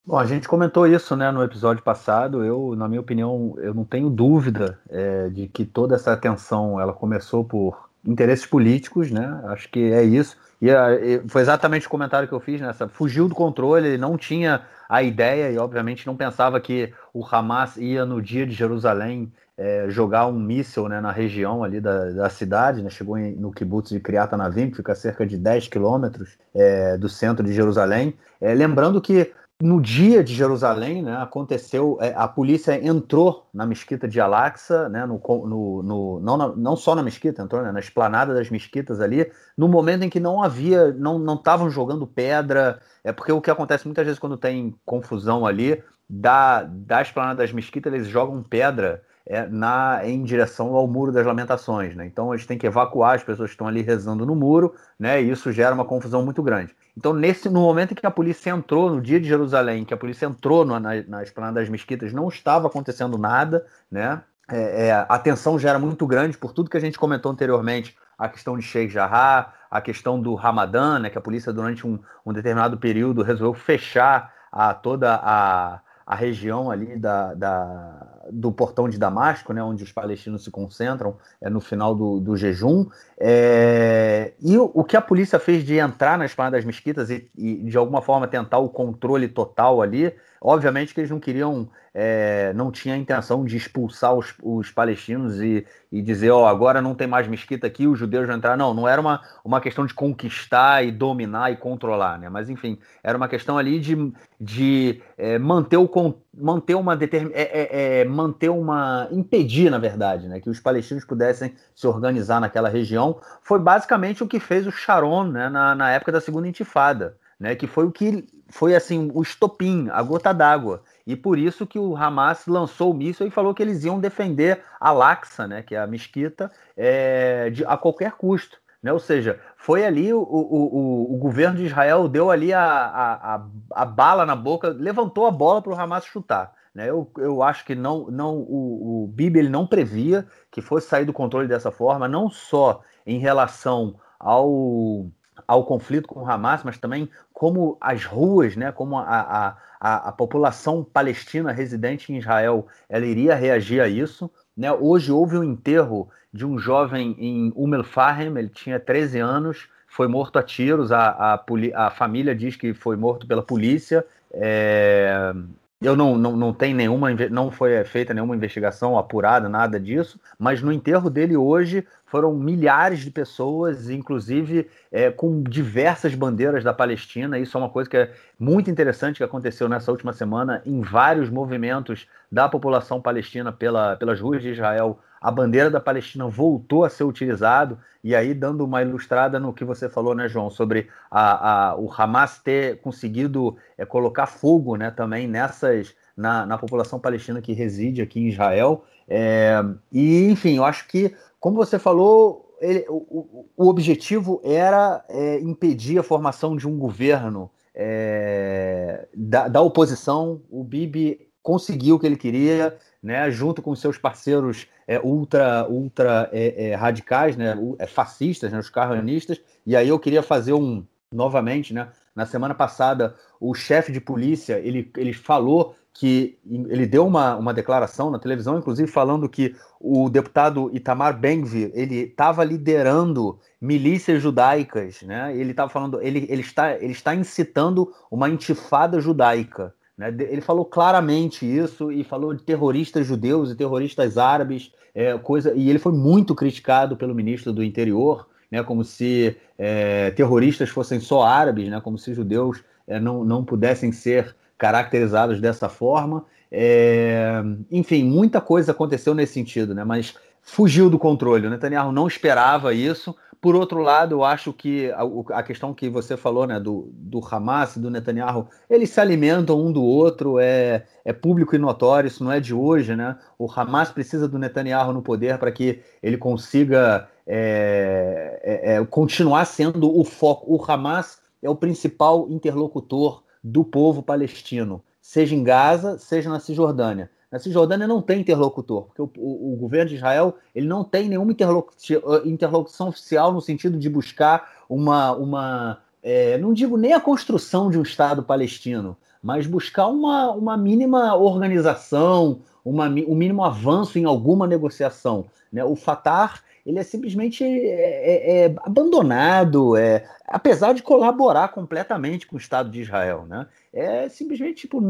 Bom, a gente comentou isso né, no episódio passado. Eu, na minha opinião, eu não tenho dúvida é, de que toda essa tensão ela começou por interesses políticos, né? Acho que é isso. E, e foi exatamente o comentário que eu fiz nessa. Né? Fugiu do controle, ele não tinha a ideia e, obviamente, não pensava que o Hamas ia no dia de Jerusalém é, jogar um míssil né, na região ali da, da cidade, né, chegou em, no kibbutz de Kriat Anavim, que fica a cerca de 10 quilômetros é, do centro de Jerusalém. É, lembrando que no dia de Jerusalém, né, aconteceu, é, a polícia entrou na mesquita de Al-Aqsa, né, no, no, no, não, não só na mesquita, entrou né, na esplanada das mesquitas ali, no momento em que não havia, não estavam jogando pedra, é porque o que acontece muitas vezes quando tem confusão ali, da, da esplanada das mesquitas eles jogam pedra é, na, em direção ao Muro das Lamentações. Né? Então eles têm que evacuar as pessoas que estão ali rezando no muro, né? e isso gera uma confusão muito grande. Então, nesse, no momento em que a polícia entrou, no dia de Jerusalém, que a polícia entrou na, na, na esplanada das mesquitas, não estava acontecendo nada, né? É, é, a tensão já era muito grande por tudo que a gente comentou anteriormente, a questão de Sheikh Jarrah, a questão do Ramadã, né, que a polícia durante um, um determinado período resolveu fechar a, toda a, a região ali da, da, do portão de Damasco, né, onde os palestinos se concentram é, no final do, do jejum. É, e o, o, que a polícia fez de entrar na esplanada das mesquitas e, e, de alguma forma tentar o controle total ali, obviamente que eles não queriam é, não tinha a intenção de expulsar os, os palestinos e, e dizer, ó, oh, agora não tem mais mesquita aqui, os judeus vão entrar. Não, não era uma, uma questão de conquistar e dominar e controlar, né? Mas enfim, era uma questão ali de, de é, manter o manter uma determin, é, é, é, manter uma impedir, na verdade, né, que os palestinos pudessem se organizar naquela região. Foi basicamente o que fez o Sharon, né, na, na época da segunda intifada, né, que foi o que foi assim o estopim, a gota d'água e por isso que o Hamas lançou o míssil e falou que eles iam defender a Laxa, né, que é a mesquita, é, de, a qualquer custo. Né? Ou seja, foi ali o, o, o, o governo de Israel deu ali a, a, a, a bala na boca, levantou a bola para o Hamas chutar. Né? Eu, eu acho que não, não o, o Bibi ele não previa que fosse sair do controle dessa forma, não só em relação ao, ao conflito com o Hamas, mas também como as ruas, né, como a, a, a, população palestina residente em Israel ela iria reagir a isso. Né? Hoje houve um enterro de um jovem em el-Fahem, ele tinha 13 anos, foi morto a tiros, a, a, a família diz que foi morto pela polícia. É... Eu não, não, não tem nenhuma, não foi feita nenhuma investigação apurada, nada disso, mas no enterro dele hoje foram milhares de pessoas, inclusive é, com diversas bandeiras da Palestina. Isso é uma coisa que é muito interessante que aconteceu nessa última semana em vários movimentos da população palestina pela, pelas ruas de Israel. A bandeira da Palestina voltou a ser utilizado, e aí dando uma ilustrada no que você falou, né, João, sobre a, a o Hamas ter conseguido é, colocar fogo né, também nessas. Na, na população palestina que reside aqui em Israel. É, e, enfim, eu acho que como você falou, ele, o, o, objetivo era é, impedir a formação de um governo é, da, da, oposição. O Bibi conseguiu o que ele queria, né, junto com seus parceiros é, ultra, ultra é, é, radicais, né, é, fascistas, né, os carranistas. E aí eu queria fazer um novamente, né? Na semana passada, o chefe de polícia ele, ele falou que ele deu uma, uma declaração na televisão, inclusive falando que o deputado Itamar Ben-Gvir ele estava liderando milícias judaicas, né? Ele estava falando, ele, ele, está, ele está incitando uma intifada judaica. Né? Ele falou claramente isso e falou de terroristas judeus e terroristas árabes, é, coisa. E ele foi muito criticado pelo ministro do Interior, né? Como se é, terroristas fossem só árabes, né? Como se judeus é, não, não pudessem ser caracterizados dessa forma. É, enfim, muita coisa aconteceu nesse sentido, né? mas fugiu do controle. Netanyahu não esperava isso. Por outro lado, eu acho que a, a questão que você falou né, do, do Hamas e do Netanyahu, eles se alimentam um do outro, é, é público e notório, isso não é de hoje. Né? O Hamas precisa do Netanyahu no poder para que ele consiga é, é, é, continuar sendo o foco. O Hamas é o principal interlocutor do povo palestino, seja em Gaza, seja na Cisjordânia. Na Cisjordânia não tem interlocutor, porque o, o, o governo de Israel ele não tem nenhuma interlocução, interlocução oficial no sentido de buscar uma, uma é, não digo nem a construção de um Estado palestino, mas buscar uma, uma mínima organização, uma, um mínimo avanço em alguma negociação. Né? O Fatah ele é simplesmente é, é, abandonado, é, apesar de colaborar completamente com o Estado de Israel. Né? É simplesmente tipo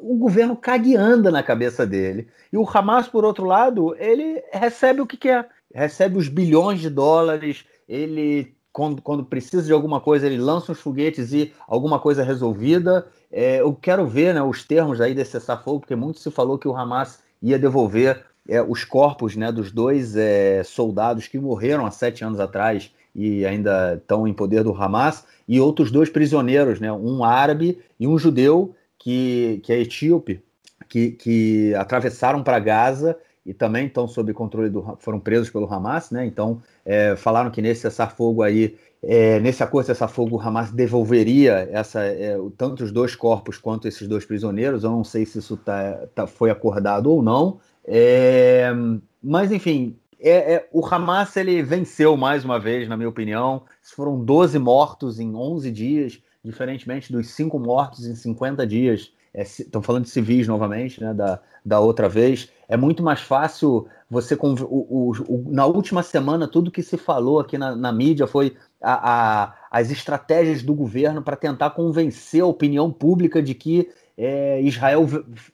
um governo cagueanda na cabeça dele. E o Hamas, por outro lado, ele recebe o que quer. Recebe os bilhões de dólares, ele, quando, quando precisa de alguma coisa, ele lança os foguetes e alguma coisa é resolvida. É, eu quero ver né, os termos aí desse cessar-fogo, porque muito se falou que o Hamas ia devolver é, os corpos né, dos dois é, soldados que morreram há sete anos atrás e ainda estão em poder do Hamas, e outros dois prisioneiros, né, um árabe e um judeu, que, que é etíope, que, que atravessaram para Gaza e também estão sob controle do foram presos pelo Hamas, né? Então é, falaram que nesse cessar-fogo aí, é, nesse acordo cessar-fogo, o Hamas devolveria essa é, tanto os dois corpos quanto esses dois prisioneiros. Eu não sei se isso tá, tá foi acordado ou não. É, mas enfim, é, é, o Hamas ele venceu mais uma vez, na minha opinião. Foram 12 mortos em 11 dias diferentemente dos cinco mortos em 50 dias, estão é, falando de civis novamente, né, da, da outra vez, é muito mais fácil você. O, o, o, na última semana, tudo que se falou aqui na, na mídia foi a, a, as estratégias do governo para tentar convencer a opinião pública de que é, Israel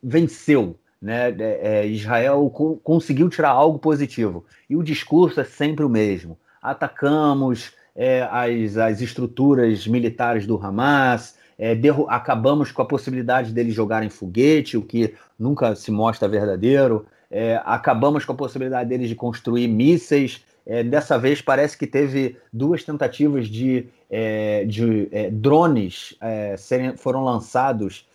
venceu. Né? É, é, Israel co conseguiu tirar algo positivo. E o discurso é sempre o mesmo. Atacamos, é, as, as estruturas militares do Hamas, é, acabamos com a possibilidade deles jogarem foguete, o que nunca se mostra verdadeiro, é, acabamos com a possibilidade deles de construir mísseis. É, dessa vez parece que teve duas tentativas de, é, de é, drones serem, foram lançados,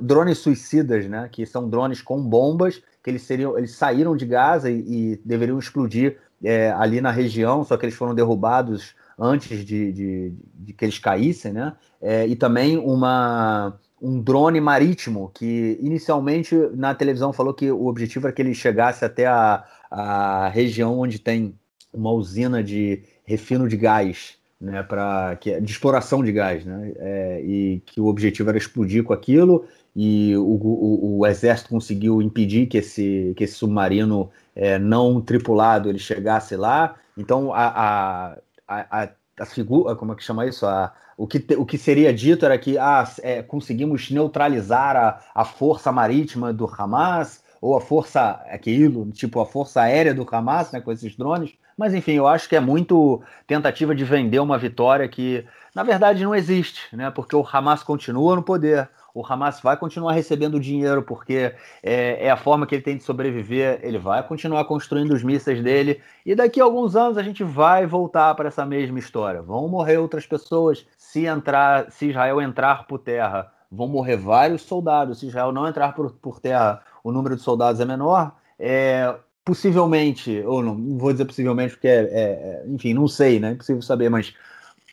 drones suicidas, né, que são drones com bombas, que eles, seriam, eles saíram de Gaza e, e deveriam explodir é, ali na região, só que eles foram derrubados antes de, de, de que eles caíssem, né? É, e também uma, um drone marítimo que inicialmente na televisão falou que o objetivo era que ele chegasse até a, a região onde tem uma usina de refino de gás, né, para que de exploração de gás, né, é, e que o objetivo era explodir com aquilo e o, o, o, exército conseguiu impedir que esse, que esse submarino é, não tripulado ele chegasse lá. Então a, a, a, a figura, como é que chama isso? A, o, que, o que seria dito era que ah, é, conseguimos neutralizar a, a força marítima do Hamas ou a força aquilo, tipo a força aérea do Hamas, né, com esses drones. Mas enfim, eu acho que é muito tentativa de vender uma vitória que na verdade não existe, né? Porque o Hamas continua no poder o Hamas vai continuar recebendo dinheiro porque é, é, a forma que ele tem de sobreviver. Ele vai continuar construindo os mísseis dele e daqui a alguns anos a gente vai voltar para essa mesma história. Vão morrer outras pessoas se entrar, se Israel entrar por terra. Vão morrer vários soldados. Se Israel não entrar por, por terra, o número de soldados é menor. É, possivelmente, ou não, não vou dizer possivelmente porque, é, é, enfim, não sei, né? É impossível saber, mas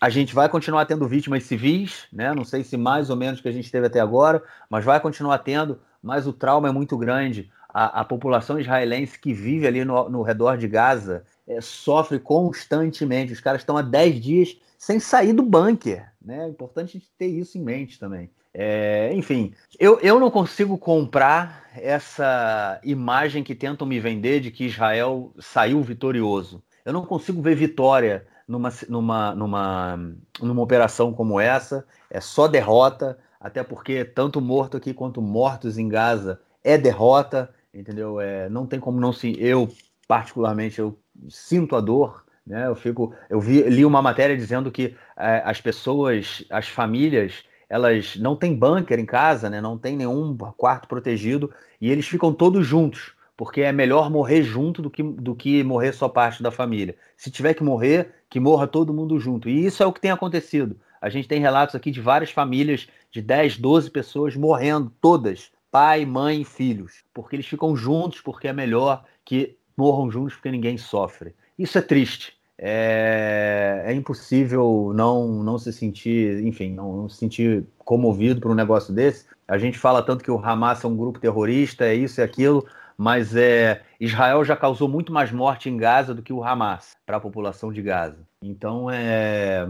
a gente vai continuar tendo vítimas civis, né? Não sei se mais ou menos que a gente teve até agora, mas vai continuar tendo. Mas o trauma é muito grande. A, a população israelense que vive ali no, no redor de Gaza é, sofre constantemente. Os caras estão há 10 dias sem sair do bunker. Né? É importante a gente ter isso em mente também. É, enfim, eu, eu não consigo comprar essa imagem que tentam me vender de que Israel saiu vitorioso. Eu não consigo ver vitória numa, numa, numa, numa operação como essa. É só derrota, até porque tanto morto aqui quanto mortos em Gaza é derrota, entendeu? É, não tem como não se. Eu, particularmente, eu sinto a dor. Né? Eu fico, eu vi, li uma matéria dizendo que é, as pessoas, as famílias, elas não têm bunker em casa, né? não tem nenhum quarto protegido e eles ficam todos juntos porque é melhor morrer junto do que, do que morrer só parte da família. Se tiver que morrer, que morra todo mundo junto. E isso é o que tem acontecido. A gente tem relatos aqui de várias famílias de 10, 12 pessoas morrendo, todas, pai, mãe filhos, porque eles ficam juntos, porque é melhor que morram juntos, porque ninguém sofre. Isso é triste. É, é impossível não, não se sentir, enfim, não, não se sentir comovido por um negócio desse. A gente fala tanto que o Hamas é um grupo terrorista, é isso e aquilo, mas é, Israel já causou muito mais morte em Gaza do que o Hamas para a população de Gaza. Então é,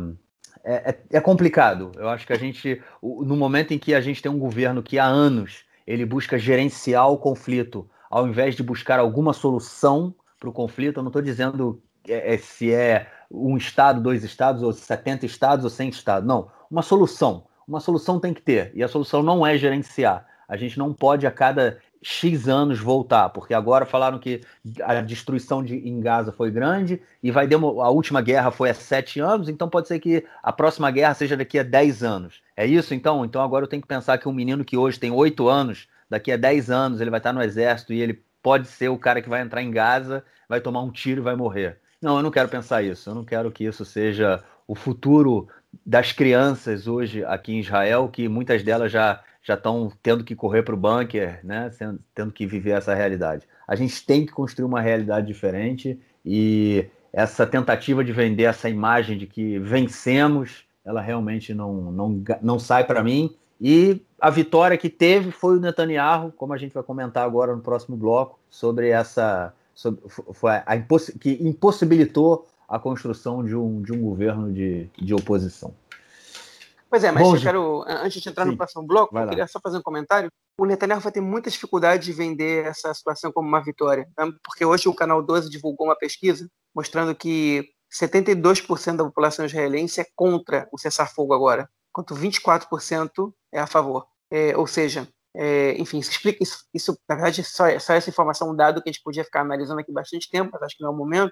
é, é, é complicado. Eu acho que a gente, no momento em que a gente tem um governo que há anos ele busca gerenciar o conflito, ao invés de buscar alguma solução para o conflito, eu não estou dizendo é, é, se é um estado, dois estados, ou 70 estados ou 100 estados. Não, uma solução. Uma solução tem que ter. E a solução não é gerenciar. A gente não pode a cada X anos voltar, porque agora falaram que a destruição de, em Gaza foi grande e vai a última guerra foi há sete anos, então pode ser que a próxima guerra seja daqui a dez anos. É isso então? Então agora eu tenho que pensar que um menino que hoje tem oito anos, daqui a dez anos ele vai estar no exército e ele pode ser o cara que vai entrar em Gaza, vai tomar um tiro e vai morrer. Não, eu não quero pensar isso. Eu não quero que isso seja o futuro das crianças hoje aqui em Israel, que muitas delas já já estão tendo que correr para o bunker, né? tendo que viver essa realidade. A gente tem que construir uma realidade diferente e essa tentativa de vender essa imagem de que vencemos, ela realmente não, não, não sai para mim. E a vitória que teve foi o Netanyahu, como a gente vai comentar agora no próximo bloco, sobre essa. Sobre, foi a imposs, que impossibilitou a construção de um, de um governo de, de oposição.
Pois é, mas Bom, eu quero, antes de entrar sim. no próximo bloco, eu queria só fazer um comentário. O Netanyahu vai ter muita dificuldade de vender essa situação como uma vitória, né? porque hoje o Canal 12 divulgou uma pesquisa mostrando que 72% da população israelense é contra o cessar-fogo agora, enquanto 24% é a favor. É, ou seja, é, enfim, isso explica isso, isso, na verdade, só, só essa informação, um dado que a gente podia ficar analisando aqui bastante tempo, mas acho que não é o momento.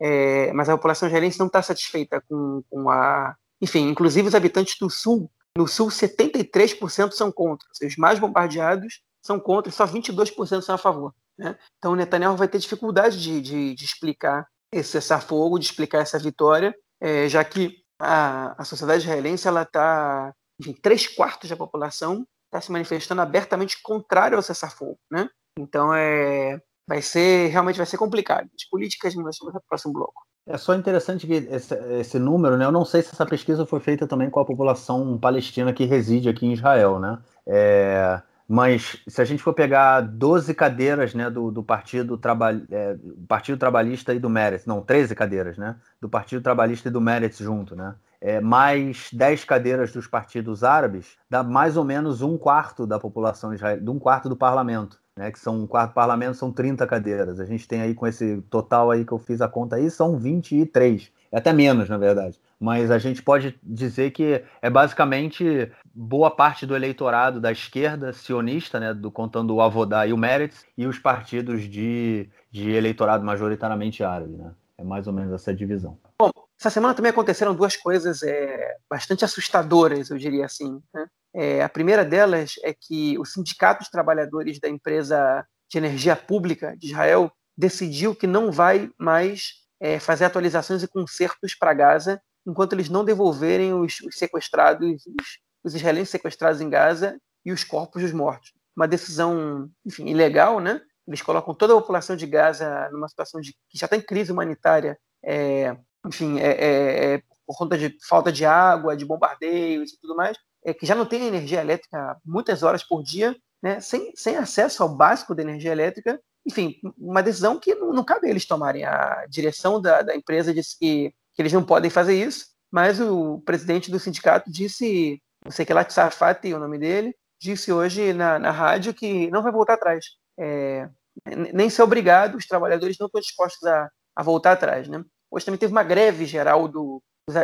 É, mas a população israelense não está satisfeita com, com a enfim, inclusive os habitantes do Sul, no Sul 73% são contra. Os mais bombardeados são contra e só 22% são a favor. Né? Então o Netanyahu vai ter dificuldade de, de, de explicar esse cessar-fogo, de explicar essa vitória, é, já que a, a sociedade israelense está, enfim, três quartos da população está se manifestando abertamente contrário ao cessar-fogo, né? Então é, vai ser realmente vai ser complicado. As políticas no próximo bloco.
É só interessante que esse, esse, número, né? Eu não sei se essa pesquisa foi feita também com a população palestina que reside aqui em Israel, né? É, mas se a gente for pegar 12 cadeiras né, do, do Partido, Traba, é, Partido Trabalhista e do Meretz, não, 13 cadeiras, né? Do Partido Trabalhista e do Meretz junto, né? É, mais 10 cadeiras dos partidos árabes, dá mais ou menos um quarto da população israelense, um quarto do parlamento né, que são um quarto parlamento, são 30 cadeiras. A gente tem aí com esse total aí que eu fiz a conta aí, são 23. É até menos, na verdade. Mas a gente pode dizer que é basicamente boa parte do eleitorado da esquerda sionista, né, do, contando o Avodá e o Meretz, e os partidos de, de eleitorado majoritariamente árabe. Né? É mais ou menos essa divisão.
Bom, essa semana também aconteceram duas coisas é, bastante assustadoras, eu diria assim. Né? É, a primeira delas é que o Sindicato de Trabalhadores da empresa de energia pública de Israel decidiu que não vai mais é, fazer atualizações e consertos para Gaza enquanto eles não devolverem os, os sequestrados, os, os, israelenses sequestrados em Gaza e os corpos dos mortos. Uma decisão, enfim, ilegal, né? Eles colocam toda a população de Gaza numa situação de que já está em crise humanitária, é, enfim, é, é, é por conta de falta de água, de bombardeios e tudo mais, é, que já não tem energia elétrica muitas horas por dia, né, sem, sem acesso ao básico da energia elétrica. Enfim, uma decisão que não, não cabe eles tomarem. A direção da, da empresa disse que, que eles não podem fazer isso, mas o presidente do sindicato disse, não sei que lá, Safati, o nome dele, disse hoje na, na rádio que não vai voltar atrás. É, nem ser obrigado, os trabalhadores não estão dispostos a, a voltar atrás. Né? Hoje também teve uma greve geral do,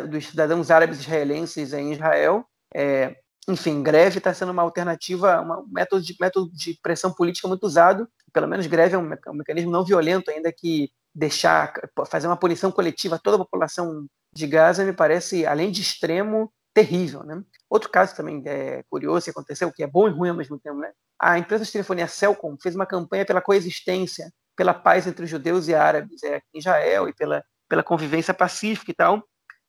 dos cidadãos árabes israelenses em Israel, é, enfim, greve está sendo uma alternativa, um método de, método de pressão política muito usado. Pelo menos greve é um, um mecanismo não violento, ainda que deixar, fazer uma punição coletiva a toda a população de Gaza me parece, além de extremo, terrível. Né? Outro caso também é curioso que aconteceu, que é bom e ruim ao mesmo tempo. Né? A empresa de telefonia Celcom fez uma campanha pela coexistência, pela paz entre judeus e árabes é, em Israel e pela, pela convivência pacífica e tal.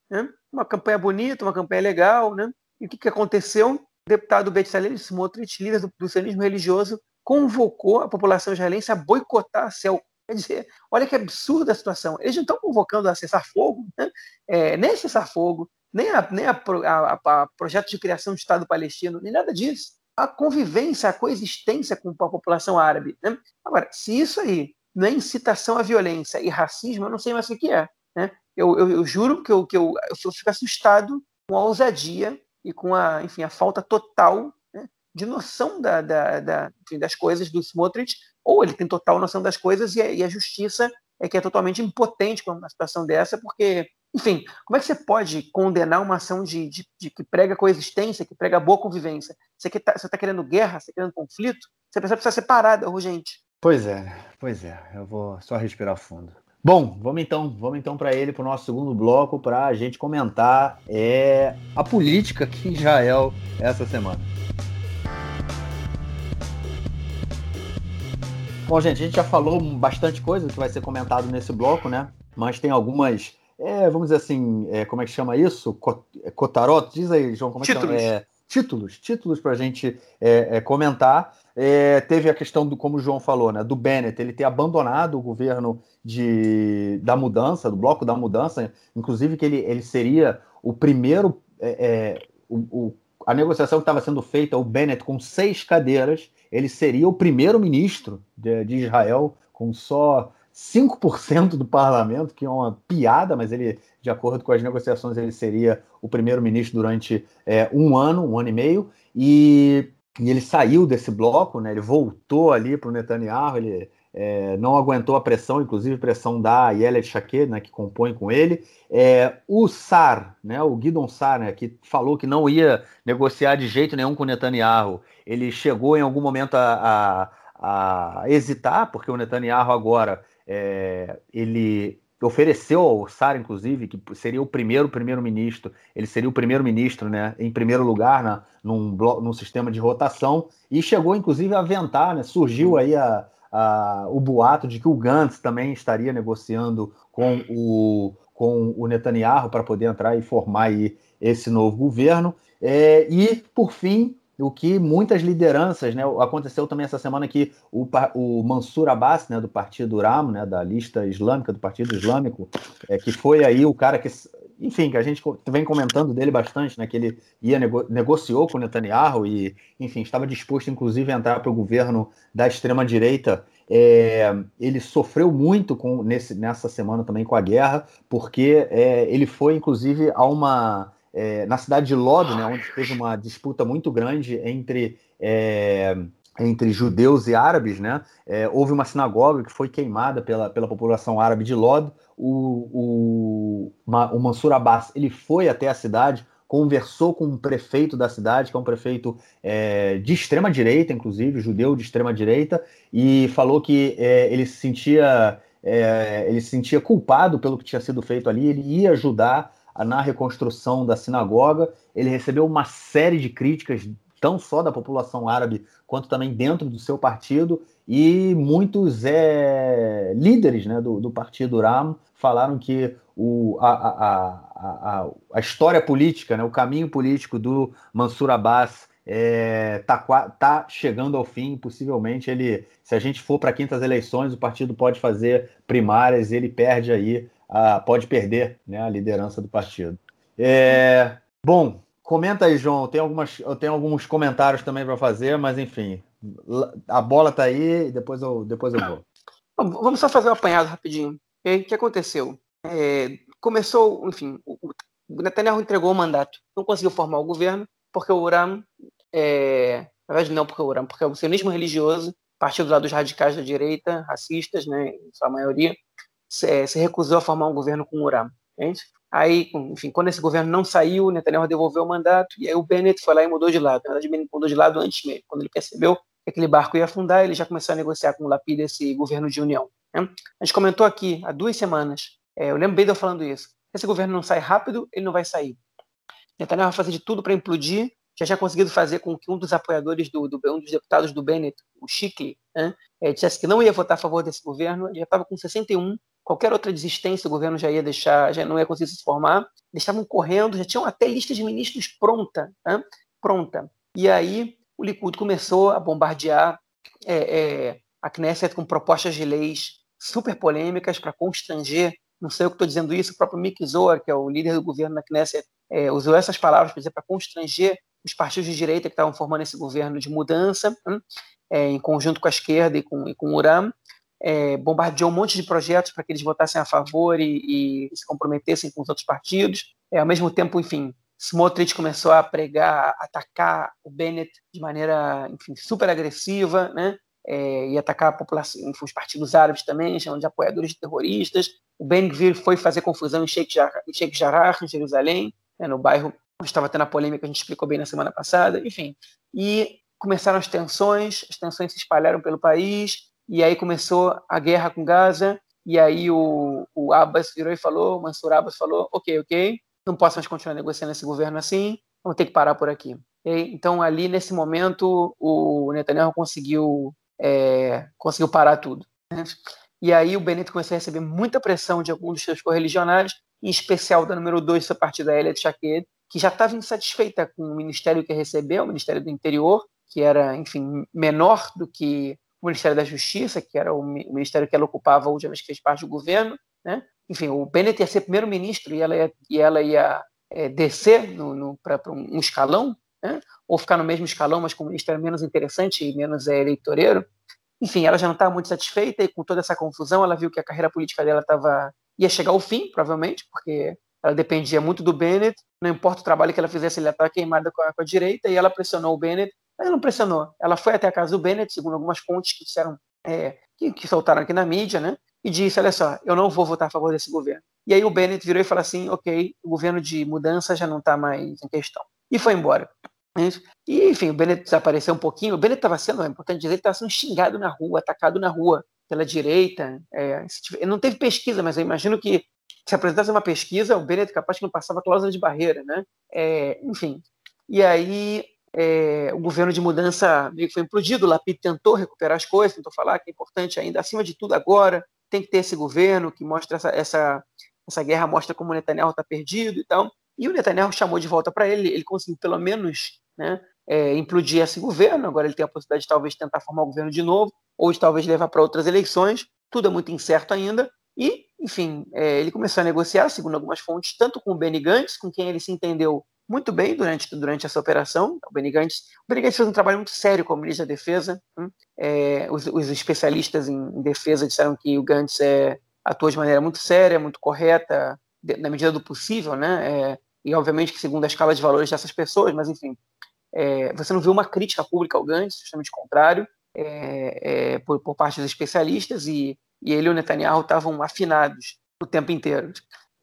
Né? Uma campanha bonita, uma campanha legal, né? E o que, que aconteceu? O deputado Betzalel Smotrich, líder do, do religioso, convocou a população israelense a boicotar a CEL. Quer dizer, olha que absurda a situação. Eles não estão convocando a cessar fogo, né? é, nem a cessar fogo, nem, a, nem a, a, a, projeto de criação de Estado palestino, nem nada disso. A convivência, a coexistência com a população árabe. Né? Agora, se isso aí não é incitação à violência e racismo, eu não sei mais o que é. Né? eu, eu, eu juro que eu, que eu, eu fico assustado com a ousadia e com a, enfim, a falta total né, de noção da, da, da enfim, das coisas do Smotrich, ou ele tem total noção das coisas e a, e a justiça é que é totalmente impotente com uma situação dessa, porque, enfim, como é que você pode condenar uma ação de, de, de que prega coexistência, que prega boa convivência? Você está tá querendo guerra, você está querendo conflito? Você precisa ser separada, é urgente.
Pois é, pois é. Eu vou só respirar fundo. Bom, vamos então, vamos então para ele, para o nosso segundo bloco, para a gente comentar é, a política aqui em Israel essa semana. Bom, gente, a gente já falou bastante coisa que vai ser comentado nesse bloco, né? Mas tem algumas, é, vamos dizer assim, é, como é que chama isso? É, cotarot? Diz aí, João, como é
títulos.
que chama? É, títulos, títulos para a gente é, é, comentar. É, teve a questão do, como o João falou, né, do Bennett, ele ter abandonado o governo de, da mudança, do bloco da mudança, inclusive que ele, ele seria o primeiro, é, é, o, o, a negociação que estava sendo feita, o Bennett com seis cadeiras, ele seria o primeiro-ministro de, de Israel com só 5% do parlamento, que é uma piada, mas ele, de acordo com as negociações, ele seria o primeiro-ministro durante é, um ano, um ano e meio, e e ele saiu desse bloco, né? Ele voltou ali para o Netanyahu, ele é, não aguentou a pressão, inclusive pressão da Yelet Shaked, né, que compõe com ele. É, o Sar, né, o Guidon Sar, né, que falou que não ia negociar de jeito nenhum com o Netanyahu, ele chegou em algum momento a, a, a hesitar, porque o Netanyahu agora é, ele ofereceu ao Sara, inclusive, que seria o primeiro primeiro-ministro, ele seria o primeiro-ministro, né, em primeiro lugar na, num, num sistema de rotação, e chegou, inclusive, a aventar, né, surgiu aí a, a, o boato de que o Gantz também estaria negociando com o, com o Netanyahu para poder entrar e formar aí esse novo governo. É, e, por fim, o que muitas lideranças, né, aconteceu também essa semana que o, o Mansur Abbas, né, do Partido Ram, né, da lista islâmica do Partido Islâmico, é, que foi aí o cara que, enfim, que a gente vem comentando dele bastante, né, que ele ia nego, negociou com Netanyahu e, enfim, estava disposto, inclusive, a entrar para o governo da extrema direita. É, ele sofreu muito com nesse, nessa semana também com a guerra, porque é, ele foi, inclusive, a uma é, na cidade de Lod, né, onde teve uma disputa muito grande entre, é, entre judeus e árabes, né, é, houve uma sinagoga que foi queimada pela, pela população árabe de Lod. O, o, o Mansur Abbas ele foi até a cidade, conversou com o prefeito da cidade, que é um prefeito é, de extrema direita, inclusive, judeu de extrema direita, e falou que é, ele se sentia é, ele se sentia culpado pelo que tinha sido feito ali, ele ia ajudar na reconstrução da sinagoga. Ele recebeu uma série de críticas, não só da população árabe, quanto também dentro do seu partido, e muitos é, líderes né, do, do partido Ram falaram que o, a, a, a, a, história política, né, o caminho político do Mansur Abbas é, tá, tá, chegando ao fim. Possivelmente ele, se a gente for para quintas eleições, o partido pode fazer primárias ele perde aí a, pode perder né, a liderança do partido. É, bom, comenta aí, João. Tem algumas, eu tenho alguns comentários também para fazer, mas enfim, a bola está aí e depois eu, depois eu vou.
Vamos só fazer um apanhado rapidinho. O que aconteceu? É, começou, enfim, o Netanyahu entregou o mandato, não conseguiu formar o governo, porque o Uram, é, na verdade não porque o Uram, porque o sionismo religioso, partido lá dos radicais da direita, racistas, né, em sua maioria, se, se recusou a formar um governo com o Uram. Entende? Aí, enfim, quando esse governo não saiu, Netanyahu devolveu o mandato e aí o Bennett foi lá e mudou de lado. Na verdade, o Bennett mudou de lado antes mesmo. Quando ele percebeu que aquele barco ia afundar, ele já começou a negociar com o Lapid esse governo de união. Né? A gente comentou aqui há duas semanas, é, eu lembro bem de eu falando isso. Se esse governo não sai rápido, ele não vai sair. Netanyahu vai fazer de tudo para implodir. Já tinha conseguido fazer com que um dos apoiadores, do, do um dos deputados do Bennett, o Shikli, né, é, dissesse que não ia votar a favor desse governo. Ele já estava com 61 qualquer outra desistência o governo já ia deixar, já não ia conseguir se formar, eles estavam correndo, já tinham até lista de ministros pronta, né? pronta. E aí o Likud começou a bombardear é, é, a Knesset com propostas de leis super polêmicas para constranger, não sei o que estou dizendo isso, o próprio Mick Zohar, que é o líder do governo na Knesset, é, usou essas palavras para para constranger os partidos de direita que estavam formando esse governo de mudança, né? É, em conjunto com a esquerda e com, e com o Uram, é, bombardeou um monte de projetos para que eles votassem a favor e, e se comprometessem com os outros partidos. É, ao mesmo tempo, enfim, Smotrich começou a pregar, atacar o Bennett de maneira, enfim, super agressiva, né? É, e atacar a população, enfim, os partidos árabes também, chamando de apoiadores de terroristas. O Ben Gvir foi fazer confusão em Sheikh Jarrah, em, Sheikh Jarrah, em Jerusalém, né, no bairro onde estava tendo a polêmica, a gente explicou bem na semana passada, enfim. E começaram as tensões, as tensões se espalharam pelo país, e aí começou a guerra com Gaza, e aí o, o Abbas virou e falou, o Mansur Abbas falou, ok, ok, não posso mais continuar negociando esse governo assim, vamos ter que parar por aqui. Então, ali, nesse momento, o Netanyahu conseguiu, é, conseguiu parar tudo. Né? E aí o Bennett começou a receber muita pressão de alguns dos seus correligionários, em especial da número 2 da partida Elia de Shaked, que já estava insatisfeita com o ministério que recebeu, o Ministério do Interior, que era, enfim, menor do que o Ministério da Justiça, que era o ministério que ela ocupava vez que fez parte do governo, né? Enfim, o Bennett ia ser primeiro-ministro e ela ia, e ela ia é, descer para um escalão, né? ou ficar no mesmo escalão, mas com um ministério menos interessante e menos é, eleitoreiro. Enfim, ela já não estava muito satisfeita e com toda essa confusão, ela viu que a carreira política dela tava, ia chegar ao fim, provavelmente, porque ela dependia muito do Bennett, não importa o trabalho que ela fizesse, ela estava queimada com a, com a, direita, e ela pressionou o Bennett, mas não pressionou. Ela foi até a casa do Bennett, segundo algumas fontes que disseram, é, que, que, soltaram aqui na mídia, né? E disse, olha só, eu não vou votar a favor desse governo. E aí o Bennett virou e falou assim, ok, o governo de mudança já não está mais em questão. E foi embora. E, enfim, o Bennett desapareceu um pouquinho. O Bennett estava sendo, é importante dizer, estava sendo xingado na rua, atacado na rua pela direita. É, não teve pesquisa, mas eu imagino que se apresentasse uma pesquisa, o Bennett capaz que não passava cláusula de barreira, né? É, enfim. E aí é, o governo de mudança meio que foi implodido, o Lapid tentou recuperar as coisas, tentou falar que é importante ainda, acima de tudo agora, tem que ter esse governo que mostra essa, essa, essa guerra, mostra como o Netanyahu está perdido e tal. E o Netanyahu chamou de volta para ele, ele conseguiu pelo menos né, é, implodir esse governo, agora ele tem a possibilidade de talvez tentar formar o governo de novo, ou de talvez levar para outras eleições, tudo é muito incerto ainda, e, enfim, é, ele começou a negociar, segundo algumas fontes, tanto com o Benny Gantz, com quem ele se entendeu muito bem durante, durante essa operação. O Benny Gantz, o Benny Gantz fez um trabalho muito sério como ministro da Defesa. Hum? É, os, os, especialistas em, defesa disseram que o Gantz é, atuou de maneira muito séria, muito correta, de, na medida do possível, né? É, e obviamente que segundo a escala de valores dessas pessoas, mas enfim, é, você não viu uma crítica pública ao Gantz, justamente contrário, é, é, por, por, parte dos especialistas, e, e ele e o Netanyahu estavam afinados o tempo inteiro.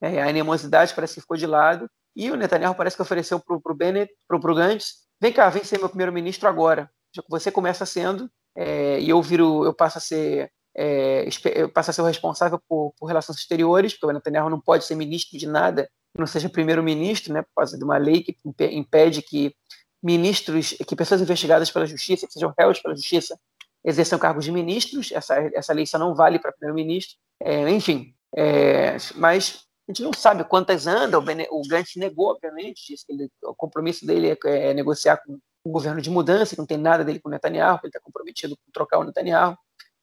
É, a animosidade parece que ficou de lado, e o Netanyahu parece que ofereceu para o Bennett, para o Gantz, vem cá, vem ser meu primeiro-ministro agora, você começa sendo, é, e eu viro, eu passo a ser é, eu passo a ser o responsável por, por, relações exteriores, porque o Netanyahu não pode ser ministro de nada que não seja primeiro-ministro, né, por causa de uma lei que impede que ministros, que pessoas investigadas pela justiça, que sejam réus pela justiça, exerçam cargos de ministros. Essa, essa lei só não vale para primeiro-ministro. É, enfim, é, mas a gente não sabe quantas andam. O, Gantz negou, obviamente, disse que ele, o compromisso dele é, é negociar com o governo de mudança, que não tem nada dele com o Netanyahu, ele está comprometido com trocar o Netanyahu.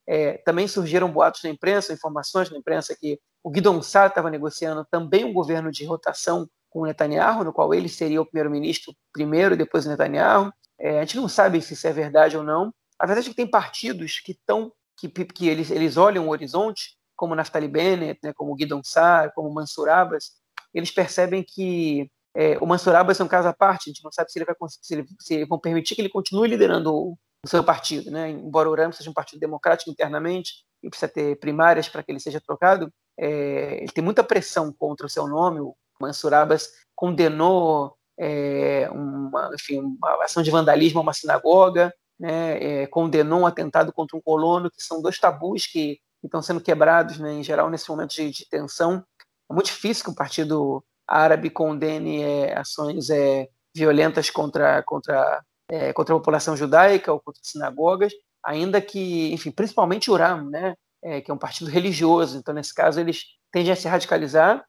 É, também surgiram boatos na imprensa, informações na imprensa que o Guidon Sá estava negociando também um governo de rotação com o Netanyahu, no qual ele seria o primeiro-ministro primeiro, depois o Netanyahu. É, a gente não sabe se isso é verdade ou não. A verdade é que tem partidos que estão que, que eles, eles olham o horizonte, como Naftali Bennett, né, como Guidon Sar, como Mansur Abbas, eles percebem que é, o Mansur Abbas é um caso à parte, a gente não sabe se ele vai se, ele, se vão permitir que ele continue liderando o, o seu partido, né? Embora o Ram seja um partido democrático internamente e precisa ter primárias para que ele seja trocado, é, ele tem muita pressão contra o seu nome, o Mansur Abbas condenou é, uma, enfim, uma ação de vandalismo a uma sinagoga, né, é, condenou um atentado contra um colono, que são dois tabus que, que estão sendo quebrados, né, em geral, nesse momento de, de, tensão. É muito difícil que o partido árabe condene é, ações é, violentas contra, contra, é, contra a população judaica ou contra sinagogas, ainda que, enfim, principalmente o Ram, né, é, que é um partido religioso, então, nesse caso, eles tendem a se radicalizar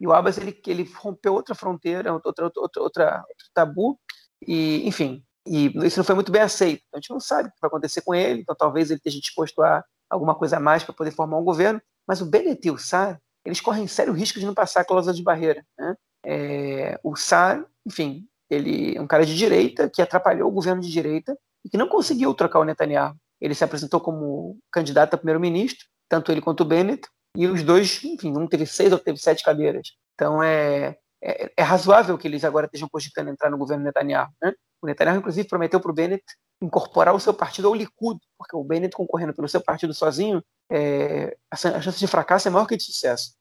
e o Abbas ele, ele rompeu outra fronteira, outra, outra, outra, tabu, e enfim, e isso não foi muito bem aceito. Então, a gente não sabe o que vai acontecer com ele, então talvez ele esteja disposto a alguma coisa a mais para poder formar um governo, mas o Bennett e o Sar, eles correm sério risco de não passar a cláusula de barreira. Né? É, o Sar, enfim, ele é um cara de direita que atrapalhou o governo de direita e que não conseguiu trocar o Netanyahu. ele se apresentou como candidato a primeiro-ministro, tanto ele quanto o Bennett, e os dois, enfim, um teve seis, outro teve sete cadeiras. Então é, é, é razoável que eles agora estejam cogitando entrar no governo Netanyahu. Né? O Netanyahu, inclusive, prometeu para o Bennett incorporar o seu partido ao Likud, porque o Bennett concorrendo pelo seu partido sozinho, é, a chance de fracasso é maior que de sucesso.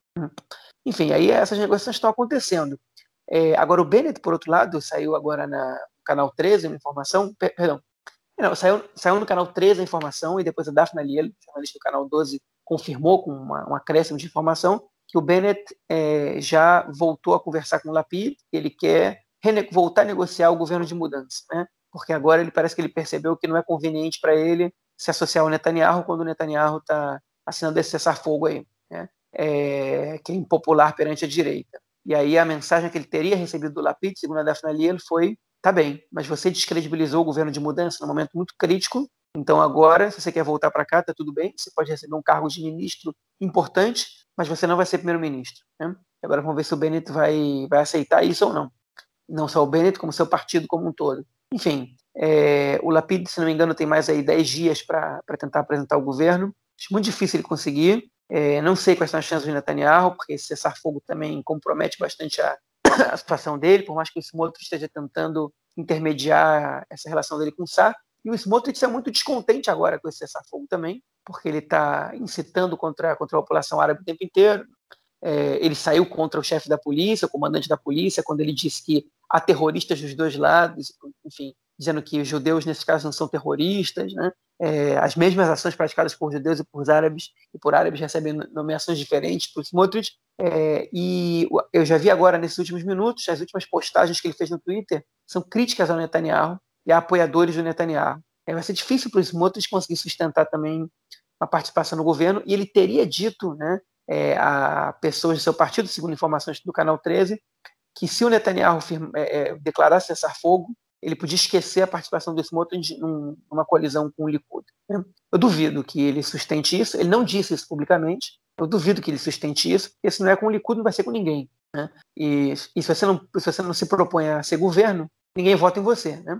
Enfim, aí essas negociações estão acontecendo. É, agora, o Bennett, por outro lado, saiu agora na canal 13 uma informação, perdão, não, saiu, saiu no canal 13 a informação e depois a Daphne Aliel, jornalista do canal 12, confirmou com uma, um acréscimo de informação que o Bennett é, já voltou a conversar com o Lapid, ele quer voltar a negociar o governo de mudança, né? porque agora ele parece que ele percebeu que não é conveniente para ele se associar ao Netanyahu quando o Netanyahu está assinando esse cessar-fogo aí, né? é, que é impopular perante a direita. E aí a mensagem que ele teria recebido do Lapid, segundo a Daphne Aliel, foi tá bem, mas você descredibilizou o governo de mudança num momento muito crítico, então agora, se você quer voltar para cá, tá tudo bem, você pode receber um cargo de ministro importante, mas você não vai ser primeiro-ministro. Né? Agora vamos ver se o Bennett vai, vai aceitar isso ou não. Não só o Bennett, como seu partido como um todo. Enfim, é, o Lapid, se não me engano, tem mais aí 10 dias para tentar apresentar o governo. Acho muito difícil ele conseguir. É, não sei quais são as chances de Netanyahu, porque esse cessar-fogo também compromete bastante a, [coughs] a situação dele, por mais que o Smotrich esteja tentando intermediar essa relação dele com o Sá. E o Smotrich é muito descontente agora com esse cessar-fogo também, porque ele está incitando contra, contra a população árabe o tempo inteiro. É, ele saiu contra o chefe da polícia, o comandante da polícia, quando ele disse que há terroristas dos dois lados, enfim, dizendo que os judeus, nesse caso, não são terroristas, né? É, as mesmas ações praticadas por judeus e por árabes, e por árabes recebem nomeações diferentes por Smotrich, é, e eu já vi agora, nesses últimos minutos, as últimas postagens que ele fez no Twitter são críticas ao Netanyahu e a apoiadores do Netanyahu. É, vai ser difícil para o Smotrich conseguir sustentar também uma participação no governo, e ele teria dito né, é, a pessoas do seu partido, segundo informações do Canal 13, que se o Netanyahu firma, é, é, declarasse cessar fogo, ele podia esquecer a participação do Smotrich numa coalizão com o Likud. Né? Eu duvido que ele sustente isso, ele não disse isso publicamente, eu duvido que ele sustente isso, porque se não é com o Likud, não vai ser com ninguém. Né? E, e se, você não, se você não se propõe a ser governo, ninguém vota em você. Né?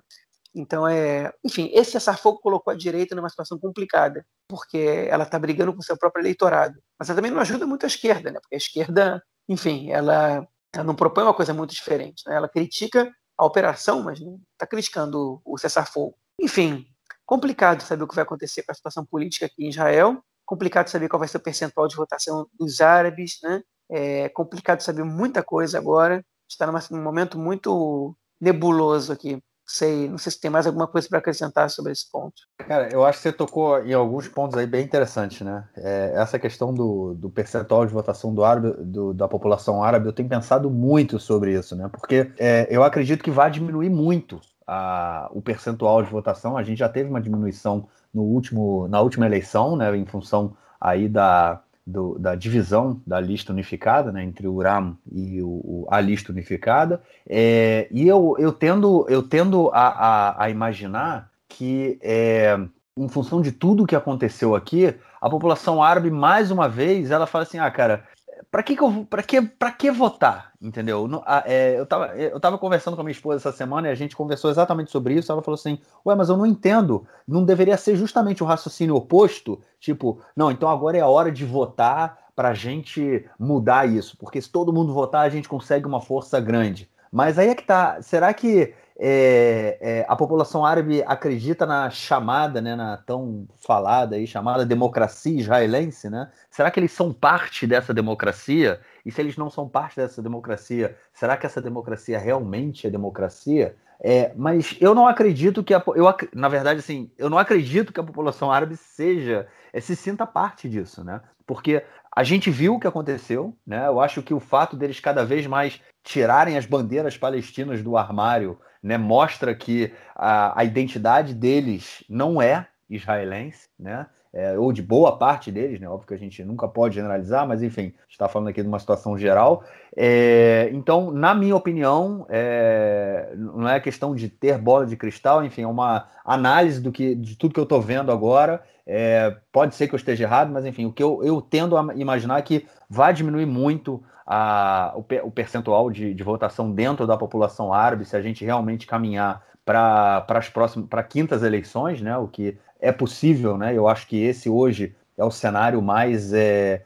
Então, é, enfim, esse cessar-fogo colocou a direita numa situação complicada, porque ela está brigando com seu próprio eleitorado. Mas ela também não ajuda muito a esquerda, né? porque a esquerda, enfim, ela, ela não propõe uma coisa muito diferente. Né? Ela critica a operação, mas não está criticando o cessar-fogo. Enfim, complicado saber o que vai acontecer com a situação política aqui em Israel, complicado saber qual vai ser o percentual de votação dos árabes, né? É complicado saber muita coisa agora. Está num momento muito nebuloso aqui. Sei, não sei se tem mais alguma coisa para acrescentar sobre esse ponto.
Cara, eu acho que você tocou em alguns pontos aí bem interessantes, né? É, essa questão do, do percentual de votação do árabe, do, da população árabe, eu tenho pensado muito sobre isso, né? Porque é, eu acredito que vai diminuir muito a, o percentual de votação. A gente já teve uma diminuição no último, na última eleição, né? Em função aí da, do, da divisão da lista unificada, né, entre o URAM e o, o a lista unificada, é, e eu, eu tendo, eu tendo a, a, a imaginar que, é, em função de tudo que aconteceu aqui, a população árabe, mais uma vez, ela fala assim, ah, cara, para que, que eu para que para que votar entendeu? É, eu tava eu tava conversando com a minha esposa essa semana e a gente conversou exatamente sobre isso. Ela falou assim ué mas eu não entendo. Não deveria ser justamente o raciocínio oposto? Tipo não então agora é a hora de votar para a gente mudar isso porque se todo mundo votar a gente consegue uma força grande. Mas aí é que tá. Será que é, é, a população árabe acredita na chamada, né, na tão falada aí, chamada democracia israelense, né? Será que eles são parte dessa democracia? E se eles não são parte dessa democracia, será que essa democracia realmente é democracia? É, mas eu não acredito que a, eu, na verdade, assim, eu não acredito que a população árabe seja, é, se sinta parte disso, né? Porque a gente viu o que aconteceu, né? Eu acho que o fato deles cada vez mais tirarem as bandeiras palestinas do armário né, mostra que a, a identidade deles não é israelense, né? É, ou de boa parte deles, né? Óbvio que a gente nunca pode generalizar, mas enfim, está falando aqui de uma situação geral. É, então, na minha opinião, é, não é questão de ter bola de cristal, enfim, é uma análise do que, de tudo que eu estou vendo agora. É, pode ser que eu esteja errado, mas enfim, o que eu, eu tendo a imaginar é que vai diminuir muito a, o, o percentual de, de votação dentro da população árabe se a gente realmente caminhar para as próximas para quintas eleições, né? O que é possível, né? Eu acho que esse hoje é o cenário mais, é,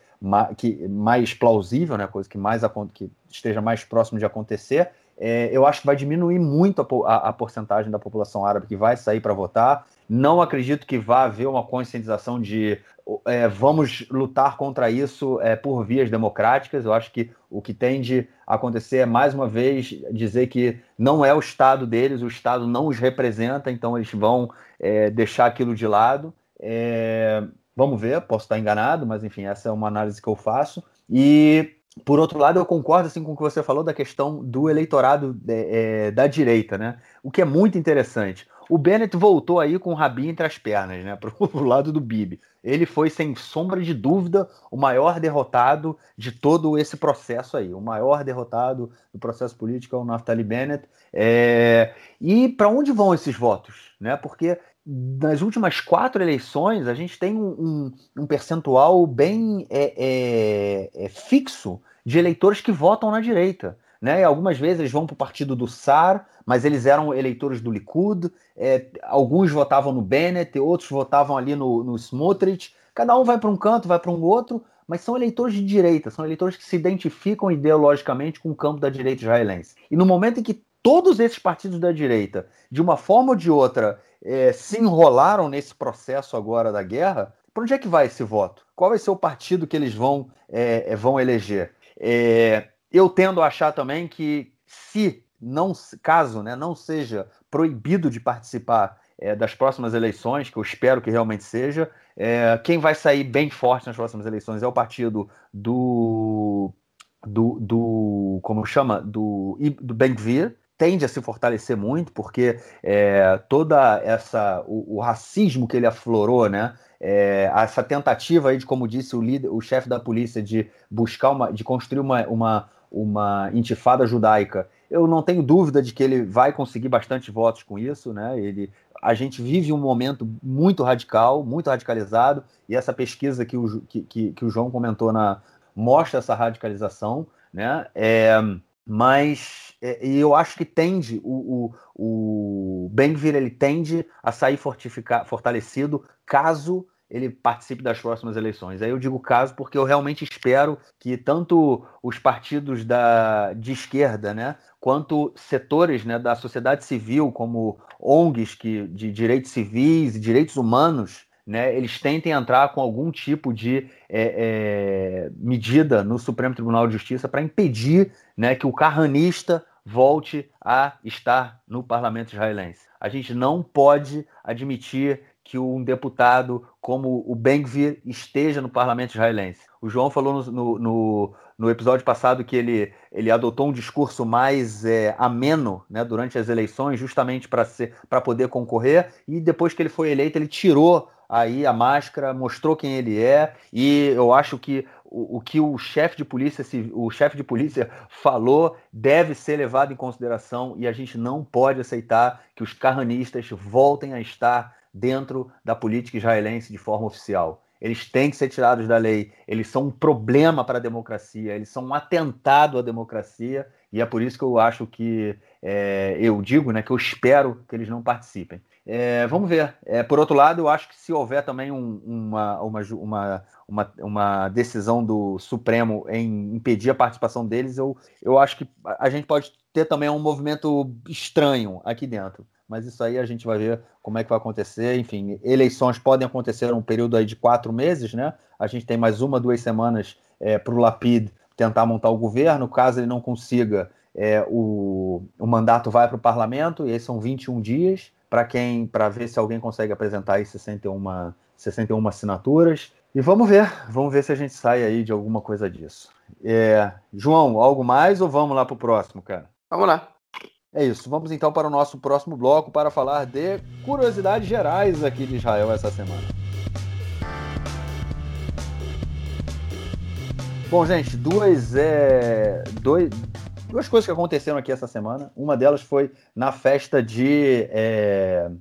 que, mais plausível, né? Coisa que mais que esteja mais próximo de acontecer. É, eu acho que vai diminuir muito a, a, a porcentagem da população árabe que vai sair para votar. Não acredito que vá haver uma conscientização de é, vamos lutar contra isso é, por vias democráticas. Eu acho que o que tende a acontecer é, mais uma vez, dizer que não é o Estado deles, o Estado não os representa, então eles vão é, deixar aquilo de lado. É, vamos ver, posso estar enganado, mas enfim, essa é uma análise que eu faço. E por outro lado, eu concordo assim, com o que você falou da questão do eleitorado é, da direita, né? O que é muito interessante. O Bennett voltou aí com o rabinho entre as pernas, né? [laughs] Para o lado do Bibi. Ele foi, sem sombra de dúvida, o maior derrotado de todo esse processo aí. O maior derrotado do processo político é o Naftali Bennett. É... E para onde vão esses votos? Né? Porque nas últimas quatro eleições, a gente tem um, um, um percentual bem é, é, é fixo de eleitores que votam na direita. Né? E algumas vezes eles vão para o partido do SAR, mas eles eram eleitores do Likud, é, alguns votavam no Bennett, outros votavam ali no, no Smotrich, cada um vai para um canto, vai para um outro, mas são eleitores de direita, são eleitores que se identificam ideologicamente com o campo da direita israelense. E no momento em que todos esses partidos da direita, de uma forma ou de outra, é, se enrolaram nesse processo agora da guerra, para onde é que vai esse voto? Qual vai ser o partido que eles vão, é, é vão eleger? É, eu tendo a achar também que se não caso né, não seja proibido de participar é, das próximas eleições, que eu espero que realmente seja, é, quem vai sair bem forte nas próximas eleições é o partido do do, do como chama? Do do Ben-Gvir, tende a se fortalecer muito porque é, toda essa o, o, racismo que ele aflorou, né, é, essa tentativa aí de como disse o líder, o chefe da polícia de buscar uma, de construir uma, uma uma intifada judaica, eu não tenho dúvida de que ele vai conseguir bastante votos com isso, né? Ele, a gente vive um momento muito radical, muito radicalizado, e essa pesquisa que o, que, que, que o João comentou na mostra essa radicalização, né? É, mas é, eu acho que tende o, o, o Ben-Gvir ele tende a sair fortalecido caso ele participe das próximas eleições. Aí eu digo caso porque eu realmente espero que tanto os partidos da, de esquerda, né, quanto setores né, da sociedade civil, como ONGs que, de direitos civis e direitos humanos, né, eles tentem entrar com algum tipo de é, é, medida no Supremo Tribunal de Justiça para impedir né, que o carranista volte a estar no parlamento israelense. A gente não pode admitir que um deputado como o Ben-Gvir esteja no parlamento israelense. O João falou no, no, no, episódio passado que ele, ele adotou um discurso mais é, ameno né, durante as eleições, justamente para poder concorrer, e depois que ele foi eleito, ele tirou aí a máscara, mostrou quem ele é, e eu acho que o, o que o chefe de polícia o chefe de polícia falou deve ser levado em consideração e a gente não pode aceitar que os carranistas voltem a estar dentro da política israelense de forma oficial. Eles têm que ser tirados da lei, eles são um problema para a democracia, eles são um atentado à democracia, e é por isso que eu acho que, é, eu digo, né, que eu espero que eles não participem. É, vamos ver. É, por outro lado, eu acho que se houver também um, uma, uma, uma, uma, uma, decisão do Supremo em impedir a participação deles, eu, eu acho que a gente pode ter também um movimento estranho aqui dentro mas isso aí a gente vai ver como é que vai acontecer. Enfim, eleições podem acontecer num período aí de quatro meses, né? A gente tem mais uma, duas semanas é, para o Lapid tentar montar o governo. Caso ele não consiga, é, o, o mandato vai para o parlamento, e aí são 21 dias para quem para ver se alguém consegue apresentar aí 61, 61 assinaturas. E vamos ver, vamos ver se a gente sai aí de alguma coisa disso. É, João, algo mais ou vamos lá para o próximo, cara?
Vamos lá.
É isso. Vamos então para o nosso próximo bloco para falar de curiosidades gerais aqui de Israel essa semana. Bom, gente, duas, é, dois, duas coisas que aconteceram aqui essa semana. Uma delas foi na festa de, é,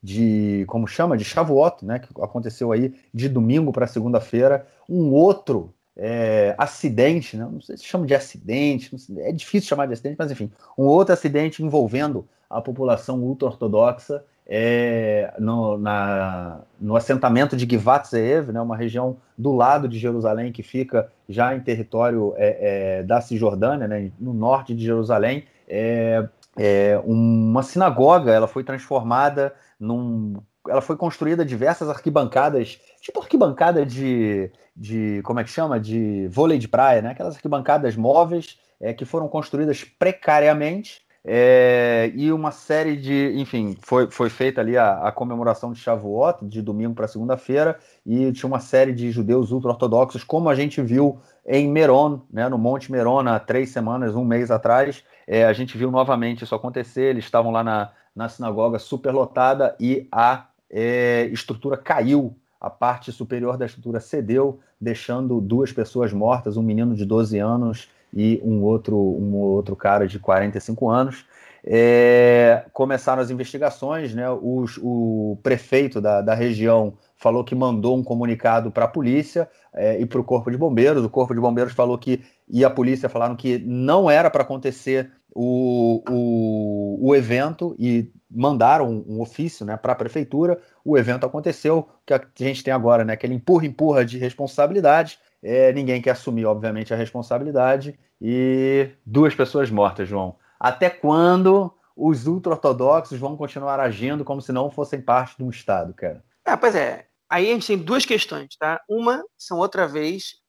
de como chama, de Shavuot, né, que aconteceu aí de domingo para segunda-feira. Um outro é, acidente, né? não sei se chama de acidente, é difícil chamar de acidente, mas enfim, um outro acidente envolvendo a população ultra-ortodoxa é, no, na, no assentamento de Givat Zeev, né, uma região do lado de Jerusalém que fica já em território é, é, da Cisjordânia, né, no norte de Jerusalém, é, é, uma sinagoga, ela foi transformada num ela foi construída diversas arquibancadas, tipo arquibancada de, de como é que chama? De vôlei de praia, né? Aquelas arquibancadas móveis é, que foram construídas precariamente é, e uma série de, enfim, foi, foi feita ali a, a comemoração de Shavuot, de domingo para segunda-feira, e tinha uma série de judeus ultra-ortodoxos, como a gente viu em Meron, né, no Monte Meron, há três semanas, um mês atrás. É, a gente viu novamente isso acontecer, eles estavam lá na, na sinagoga superlotada e a é, estrutura caiu, a parte superior da estrutura cedeu, deixando duas pessoas mortas, um menino de 12 anos e um outro, um outro cara de 45 anos. É, começaram as investigações, né? Os, o prefeito da, da região falou que mandou um comunicado para a polícia é, e para o Corpo de Bombeiros. O Corpo de Bombeiros falou que, e a polícia falaram que não era para acontecer o, o, o evento e mandaram um, ofício né, para a prefeitura. O evento aconteceu, que a gente tem agora, né? Aquele empurra-empurra de responsabilidade. É, ninguém quer assumir, obviamente, a responsabilidade. E duas pessoas mortas, João. Até quando os ultra-ortodoxos vão continuar agindo como se não fossem parte de um Estado, cara?
Ah, pois é. Aí a gente tem duas questões, tá? Uma são outra vez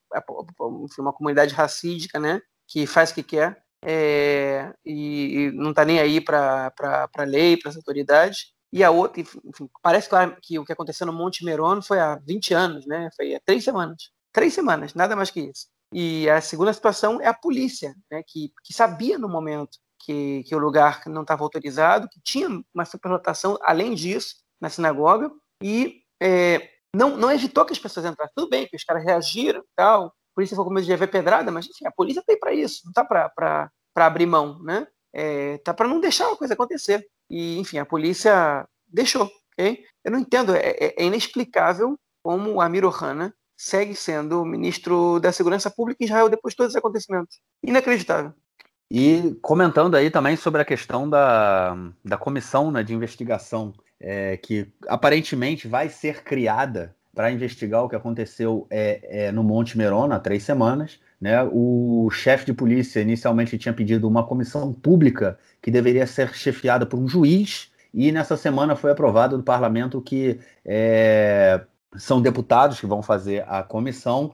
uma comunidade racídica, né? Que faz o que quer é, e, e, não está nem aí para a lei, para as autoridades. E a outra, enfim, parece que, que, o que aconteceu no Monte Meron foi há 20 anos, né? Foi há três semanas. Três semanas, nada mais que isso. E a segunda situação é a polícia, né, que, que sabia no momento que, que o lugar não estava autorizado, que tinha uma superlotação além disso na sinagoga, e é, não, não evitou que as pessoas entrassem. Tudo bem que os caras reagiram tal, polícia foi com medo de haver pedrada, mas enfim, a polícia tem para isso, não está para abrir mão, né? É, tá para não deixar a coisa acontecer. E, enfim, a polícia deixou, ok? Eu não entendo, é, é, é inexplicável como o Amir Ohana segue sendo ministro da Segurança Pública em Israel depois de todos os acontecimentos. Inacreditável.
E comentando aí também sobre a questão da, da comissão né, de investigação, é, que aparentemente vai ser criada para investigar o que aconteceu é, é, no Monte Meron há três semanas. Né? O chefe de polícia inicialmente tinha pedido uma comissão pública que deveria ser chefiada por um juiz, e nessa semana foi aprovado no parlamento que é, são deputados que vão fazer a comissão,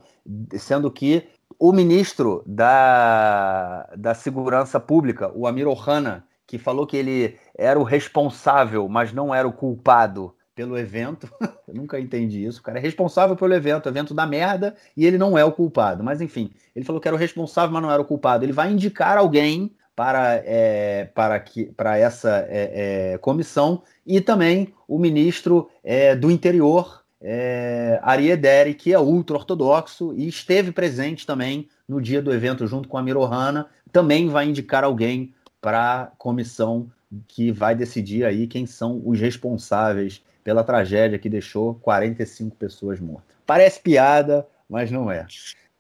sendo que o ministro da, da Segurança Pública, o Amir Ohana, que falou que ele era o responsável, mas não era o culpado pelo evento. [laughs] Eu nunca entendi isso. O cara é responsável pelo evento, evento da merda, e ele não é o culpado. Mas enfim, ele falou que era o responsável, mas não era o culpado. Ele vai indicar alguém para, é, para, que, para essa é, é, comissão e também o ministro é, do interior é, Ari Ederi, que é ultra-ortodoxo e esteve presente também no dia do evento junto com a Mirohana, também vai indicar alguém para a comissão que vai decidir aí quem são os responsáveis pela tragédia que deixou 45 pessoas mortas. Parece piada, mas não é.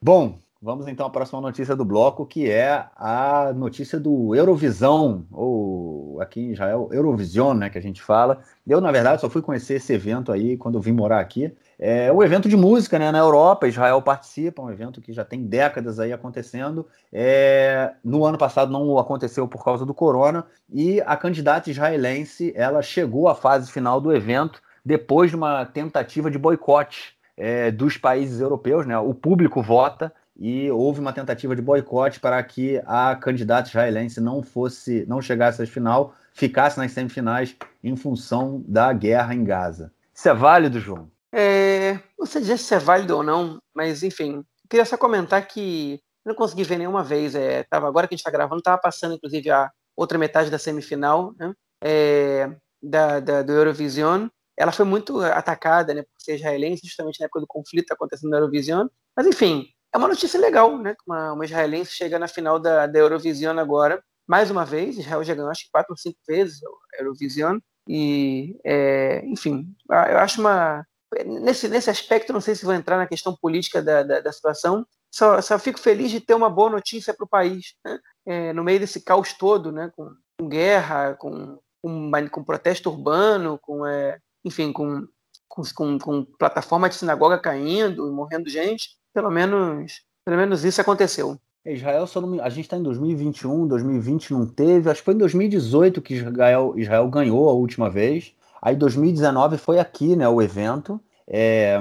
Bom, Vamos então à próxima notícia do bloco, que é a notícia do Eurovisão, ou aqui em Israel, Eurovision, né, que a gente fala. Eu, na verdade, só fui conhecer esse evento aí quando eu vim morar aqui. É um evento de música, né, na Europa, Israel participa, um evento que já tem décadas aí acontecendo. É, no ano passado não aconteceu por causa do corona, e a candidata israelense, ela chegou à fase final do evento depois de uma tentativa de boicote é, dos países europeus, né? O público vota e houve uma tentativa de boicote para que a candidata israelense não fosse, não chegasse à final, ficasse nas semifinais em função da guerra em Gaza. Isso é válido, João?
É, não sei dizer se é válido ou não, mas enfim, queria só comentar que não consegui ver nenhuma vez. É, tava, agora que a gente está gravando, estava passando inclusive a outra metade da semifinal né, é, da, da, do Eurovision. Ela foi muito atacada né, por ser israelense, justamente na época do conflito acontecendo no Eurovision. Mas enfim, é uma notícia legal, né? Uma, uma israelense chega na final da, da Eurovision agora, mais uma vez. Israel já ganhou acho que quatro ou cinco vezes a Eurovision. E, é, enfim, eu acho uma. Nesse, nesse aspecto, não sei se vou entrar na questão política da, da, da situação, só, só, fico feliz de ter uma boa notícia para o país, né? é, no meio desse caos todo, né? com, com guerra, com com, com protesto urbano, com, é, enfim, com, com, com, plataforma de sinagoga caindo, morrendo gente, pelo menos, pelo menos isso aconteceu.
Israel, a gente está em 2021, 2020 não teve, acho que foi em 2018 que Israel, Israel ganhou a última vez. Aí 2019 foi aqui, né, o evento. É,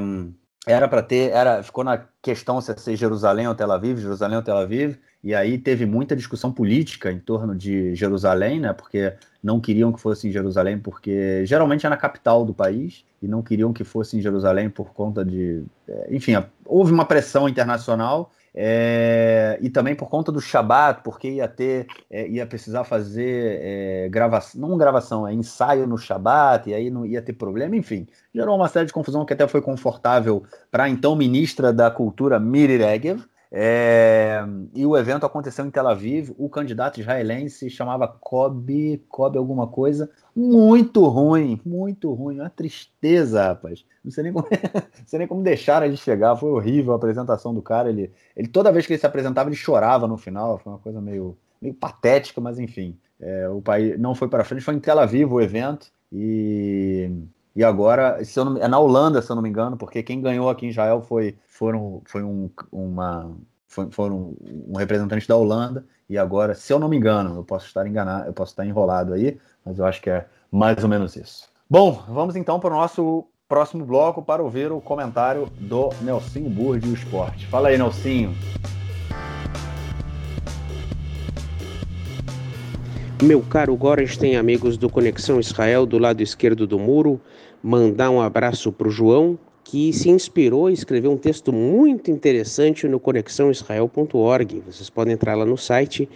era para ter, era, ficou na questão se ia ser Jerusalém ou Tel Aviv, Jerusalém ou Tel Aviv, e aí teve muita discussão política em torno de Jerusalém, né, porque não queriam que fosse em Jerusalém, porque geralmente é na capital do país, e não queriam que fosse em Jerusalém por conta de, é, enfim, houve uma pressão internacional, é, e também por conta do Shabat, porque ia ter, é, ia precisar fazer é, gravação, não gravação, é ensaio no Shabat, e aí não ia ter problema, enfim. Gerou uma série de confusão que até foi confortável para então ministra da Cultura, Miri Regev, é, e o evento aconteceu em Tel Aviv. O candidato israelense chamava Kobe, Kobe alguma coisa. Muito ruim, muito ruim. Uma tristeza, rapaz. Não sei nem como, [laughs] não sei nem como deixaram ele chegar. Foi horrível a apresentação do cara. Ele, ele toda vez que ele se apresentava, ele chorava no final. Foi uma coisa meio, meio patética, mas enfim. É, o país não foi para frente. Foi em Tel Aviv o evento. E e agora, se não, é na Holanda, se eu não me engano, porque quem ganhou aqui em Israel foi, foram, foi um, uma, foi, foram um representante da Holanda. E agora, se eu não me engano, eu posso estar enganado, eu posso estar enrolado aí, mas eu acho que é mais ou menos isso. Bom, vamos então para o nosso próximo bloco para ouvir o comentário do Nelsinho Burdi, o esporte. Fala aí, Nelsinho.
Meu caro Gorens tem amigos do Conexão Israel do lado esquerdo do muro mandar um abraço para o João, que se inspirou e escreveu um texto muito interessante no conexãoisrael.org. Vocês podem entrar lá no site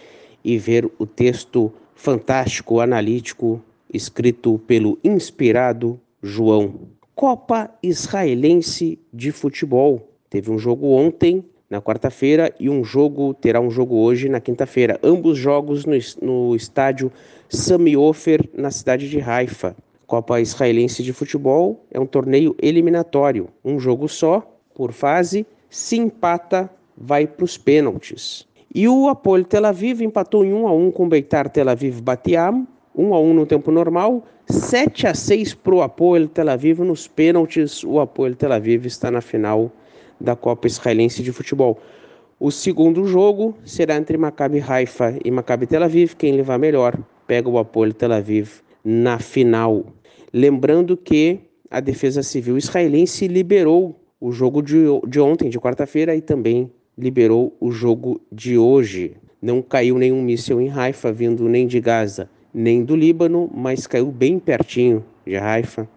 e ver o texto fantástico, analítico, escrito pelo inspirado João. Copa Israelense de Futebol. Teve um jogo ontem, na quarta-feira, e um jogo terá um jogo hoje, na quinta-feira. Ambos jogos no, no estádio Sami Ofer, na cidade de Haifa. Copa Israelense de Futebol é um torneio eliminatório, um jogo só, por fase, se empata, vai para os pênaltis. E o Apoel Tel Aviv empatou em 1 a 1 com o Beitar Tel Aviv Batiam, 1 a 1 no tempo normal, 7 a 6 para o Apoel Tel Aviv nos pênaltis. O Apoel Tel Aviv está na final da Copa Israelense de Futebol. O segundo jogo será entre Maccabi Haifa e Maccabi Tel Aviv. Quem levar melhor pega o Apoel Tel Aviv na final. Lembrando que a Defesa Civil israelense liberou o jogo de, de ontem, de quarta-feira, e também liberou o jogo de hoje. Não caiu nenhum míssil em Haifa, vindo nem de Gaza, nem do Líbano, mas caiu bem pertinho de Haifa,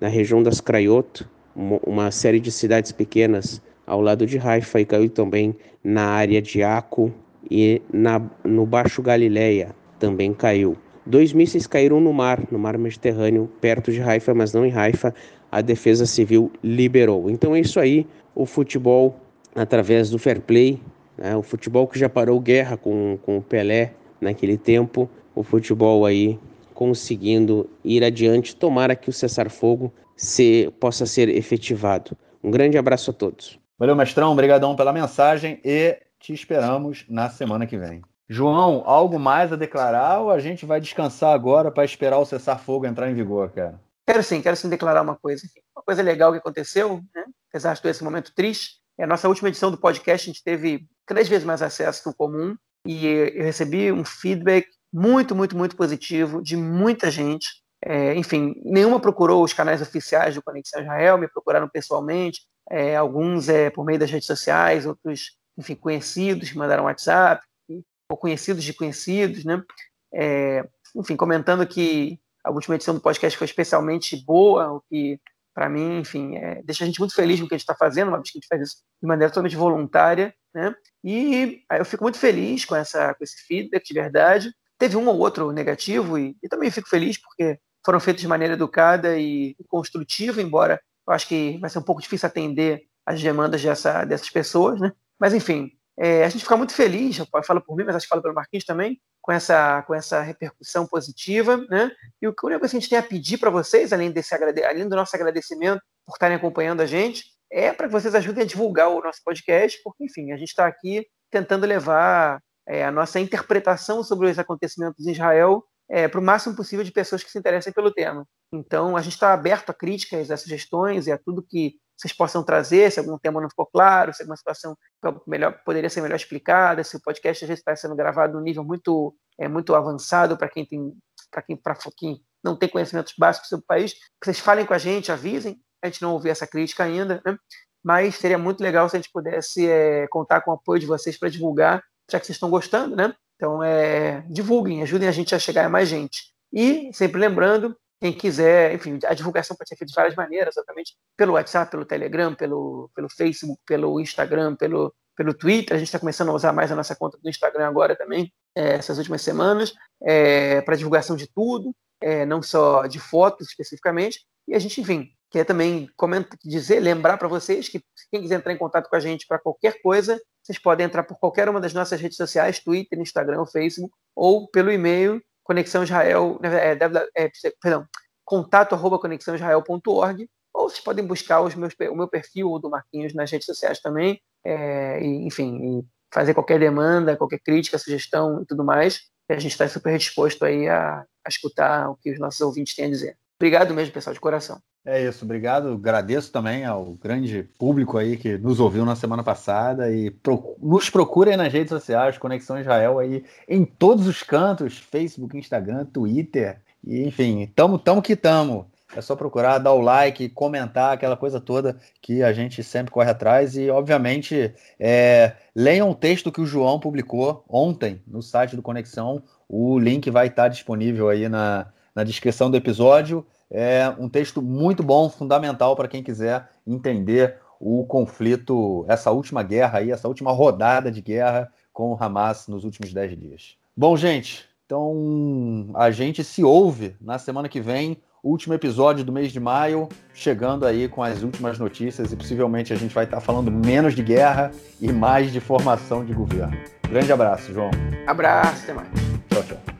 na região das Krayot, uma série de cidades pequenas ao lado de Haifa, e caiu também na área de Aco e na, no Baixo Galileia, também caiu. Dois mísseis caíram no mar, no mar Mediterrâneo, perto de Haifa, mas não em Haifa. A Defesa Civil liberou. Então é isso aí, o futebol através do fair play, né? o futebol que já parou guerra com, com o Pelé naquele tempo, o futebol aí conseguindo ir adiante. Tomara que o cessar-fogo se, possa ser efetivado. Um grande abraço a todos.
Valeu, mestrão. Obrigadão pela mensagem e te esperamos na semana que vem. João, algo mais a declarar ou a gente vai descansar agora para esperar o cessar-fogo entrar em vigor, cara?
Quero sim, quero sim declarar uma coisa. Uma coisa legal que aconteceu, né? apesar de todo esse momento triste, é a nossa última edição do podcast, a gente teve três vezes mais acesso que o comum e eu recebi um feedback muito, muito, muito positivo de muita gente. É, enfim, nenhuma procurou os canais oficiais do Conexão Israel, me procuraram pessoalmente, é, alguns é, por meio das redes sociais, outros, enfim, conhecidos mandaram WhatsApp, ou conhecidos de conhecidos, né? É, enfim, comentando que a última edição do podcast foi especialmente boa, o que, para mim, enfim, é, deixa a gente muito feliz com o que a gente está fazendo, uma vez que a gente faz isso de maneira totalmente voluntária, né? E eu fico muito feliz com, essa, com esse feedback, de verdade. Teve um ou outro negativo, e, e também fico feliz porque foram feitos de maneira educada e, e construtiva, embora eu acho que vai ser um pouco difícil atender as demandas dessa, dessas pessoas, né? Mas, enfim, é, a gente fica muito feliz, falo por mim, mas acho que falo pelo Marquinhos também, com essa, com essa repercussão positiva, né? E o que a única coisa que a gente tem a pedir para vocês, além, desse, além do nosso agradecimento por estarem acompanhando a gente, é para que vocês ajudem a divulgar o nosso podcast, porque, enfim, a gente está aqui tentando levar é, a nossa interpretação sobre os acontecimentos em Israel é, para o máximo possível de pessoas que se interessem pelo tema. Então, a gente está aberto a críticas, a sugestões e a tudo que vocês possam trazer, se algum tema não ficou claro, se alguma situação melhor, poderia ser melhor explicada, se o podcast às vezes está sendo gravado num nível muito, é, muito avançado para quem tem para quem, quem não tem conhecimentos básicos sobre o país, vocês falem com a gente, avisem. A gente não ouviu essa crítica ainda, né? mas seria muito legal se a gente pudesse é, contar com o apoio de vocês para divulgar, já que vocês estão gostando, né? Então, é, divulguem, ajudem a gente a chegar a mais gente. E, sempre lembrando, quem quiser, enfim, a divulgação pode ser feita de várias maneiras, exatamente pelo WhatsApp, pelo Telegram, pelo, pelo Facebook, pelo Instagram, pelo, pelo Twitter. A gente está começando a usar mais a nossa conta do Instagram agora também, é, essas últimas semanas, é, para divulgação de tudo, é, não só de fotos especificamente. E a gente, enfim, quer também comentar, dizer, lembrar para vocês que quem quiser entrar em contato com a gente para qualquer coisa, vocês podem entrar por qualquer uma das nossas redes sociais, Twitter, Instagram, Facebook, ou pelo e-mail Conexão Israel, é, é, perdão, contato arroba ou vocês podem buscar os meus, o meu perfil ou do Marquinhos nas redes sociais também, é, e, enfim, e fazer qualquer demanda, qualquer crítica, sugestão e tudo mais. E a gente está super disposto aí a, a escutar o que os nossos ouvintes têm a dizer. Obrigado mesmo, pessoal, de coração.
É isso, obrigado. Agradeço também ao grande público aí que nos ouviu na semana passada e pro, nos procurem nas redes sociais, Conexão Israel aí em todos os cantos, Facebook, Instagram, Twitter, e, enfim, tamo, tamo que tamo. É só procurar, dar o like, comentar, aquela coisa toda que a gente sempre corre atrás. E, obviamente, é, leiam o texto que o João publicou ontem no site do Conexão. O link vai estar disponível aí na, na descrição do episódio. É um texto muito bom, fundamental para quem quiser entender o conflito, essa última guerra aí, essa última rodada de guerra com o Hamas nos últimos dez dias. Bom, gente, então a gente se ouve na semana que vem, último episódio do mês de maio, chegando aí com as últimas notícias e possivelmente a gente vai estar falando menos de guerra e mais de formação de governo. Grande abraço, João.
Abraço, até mais.
Tchau, tchau.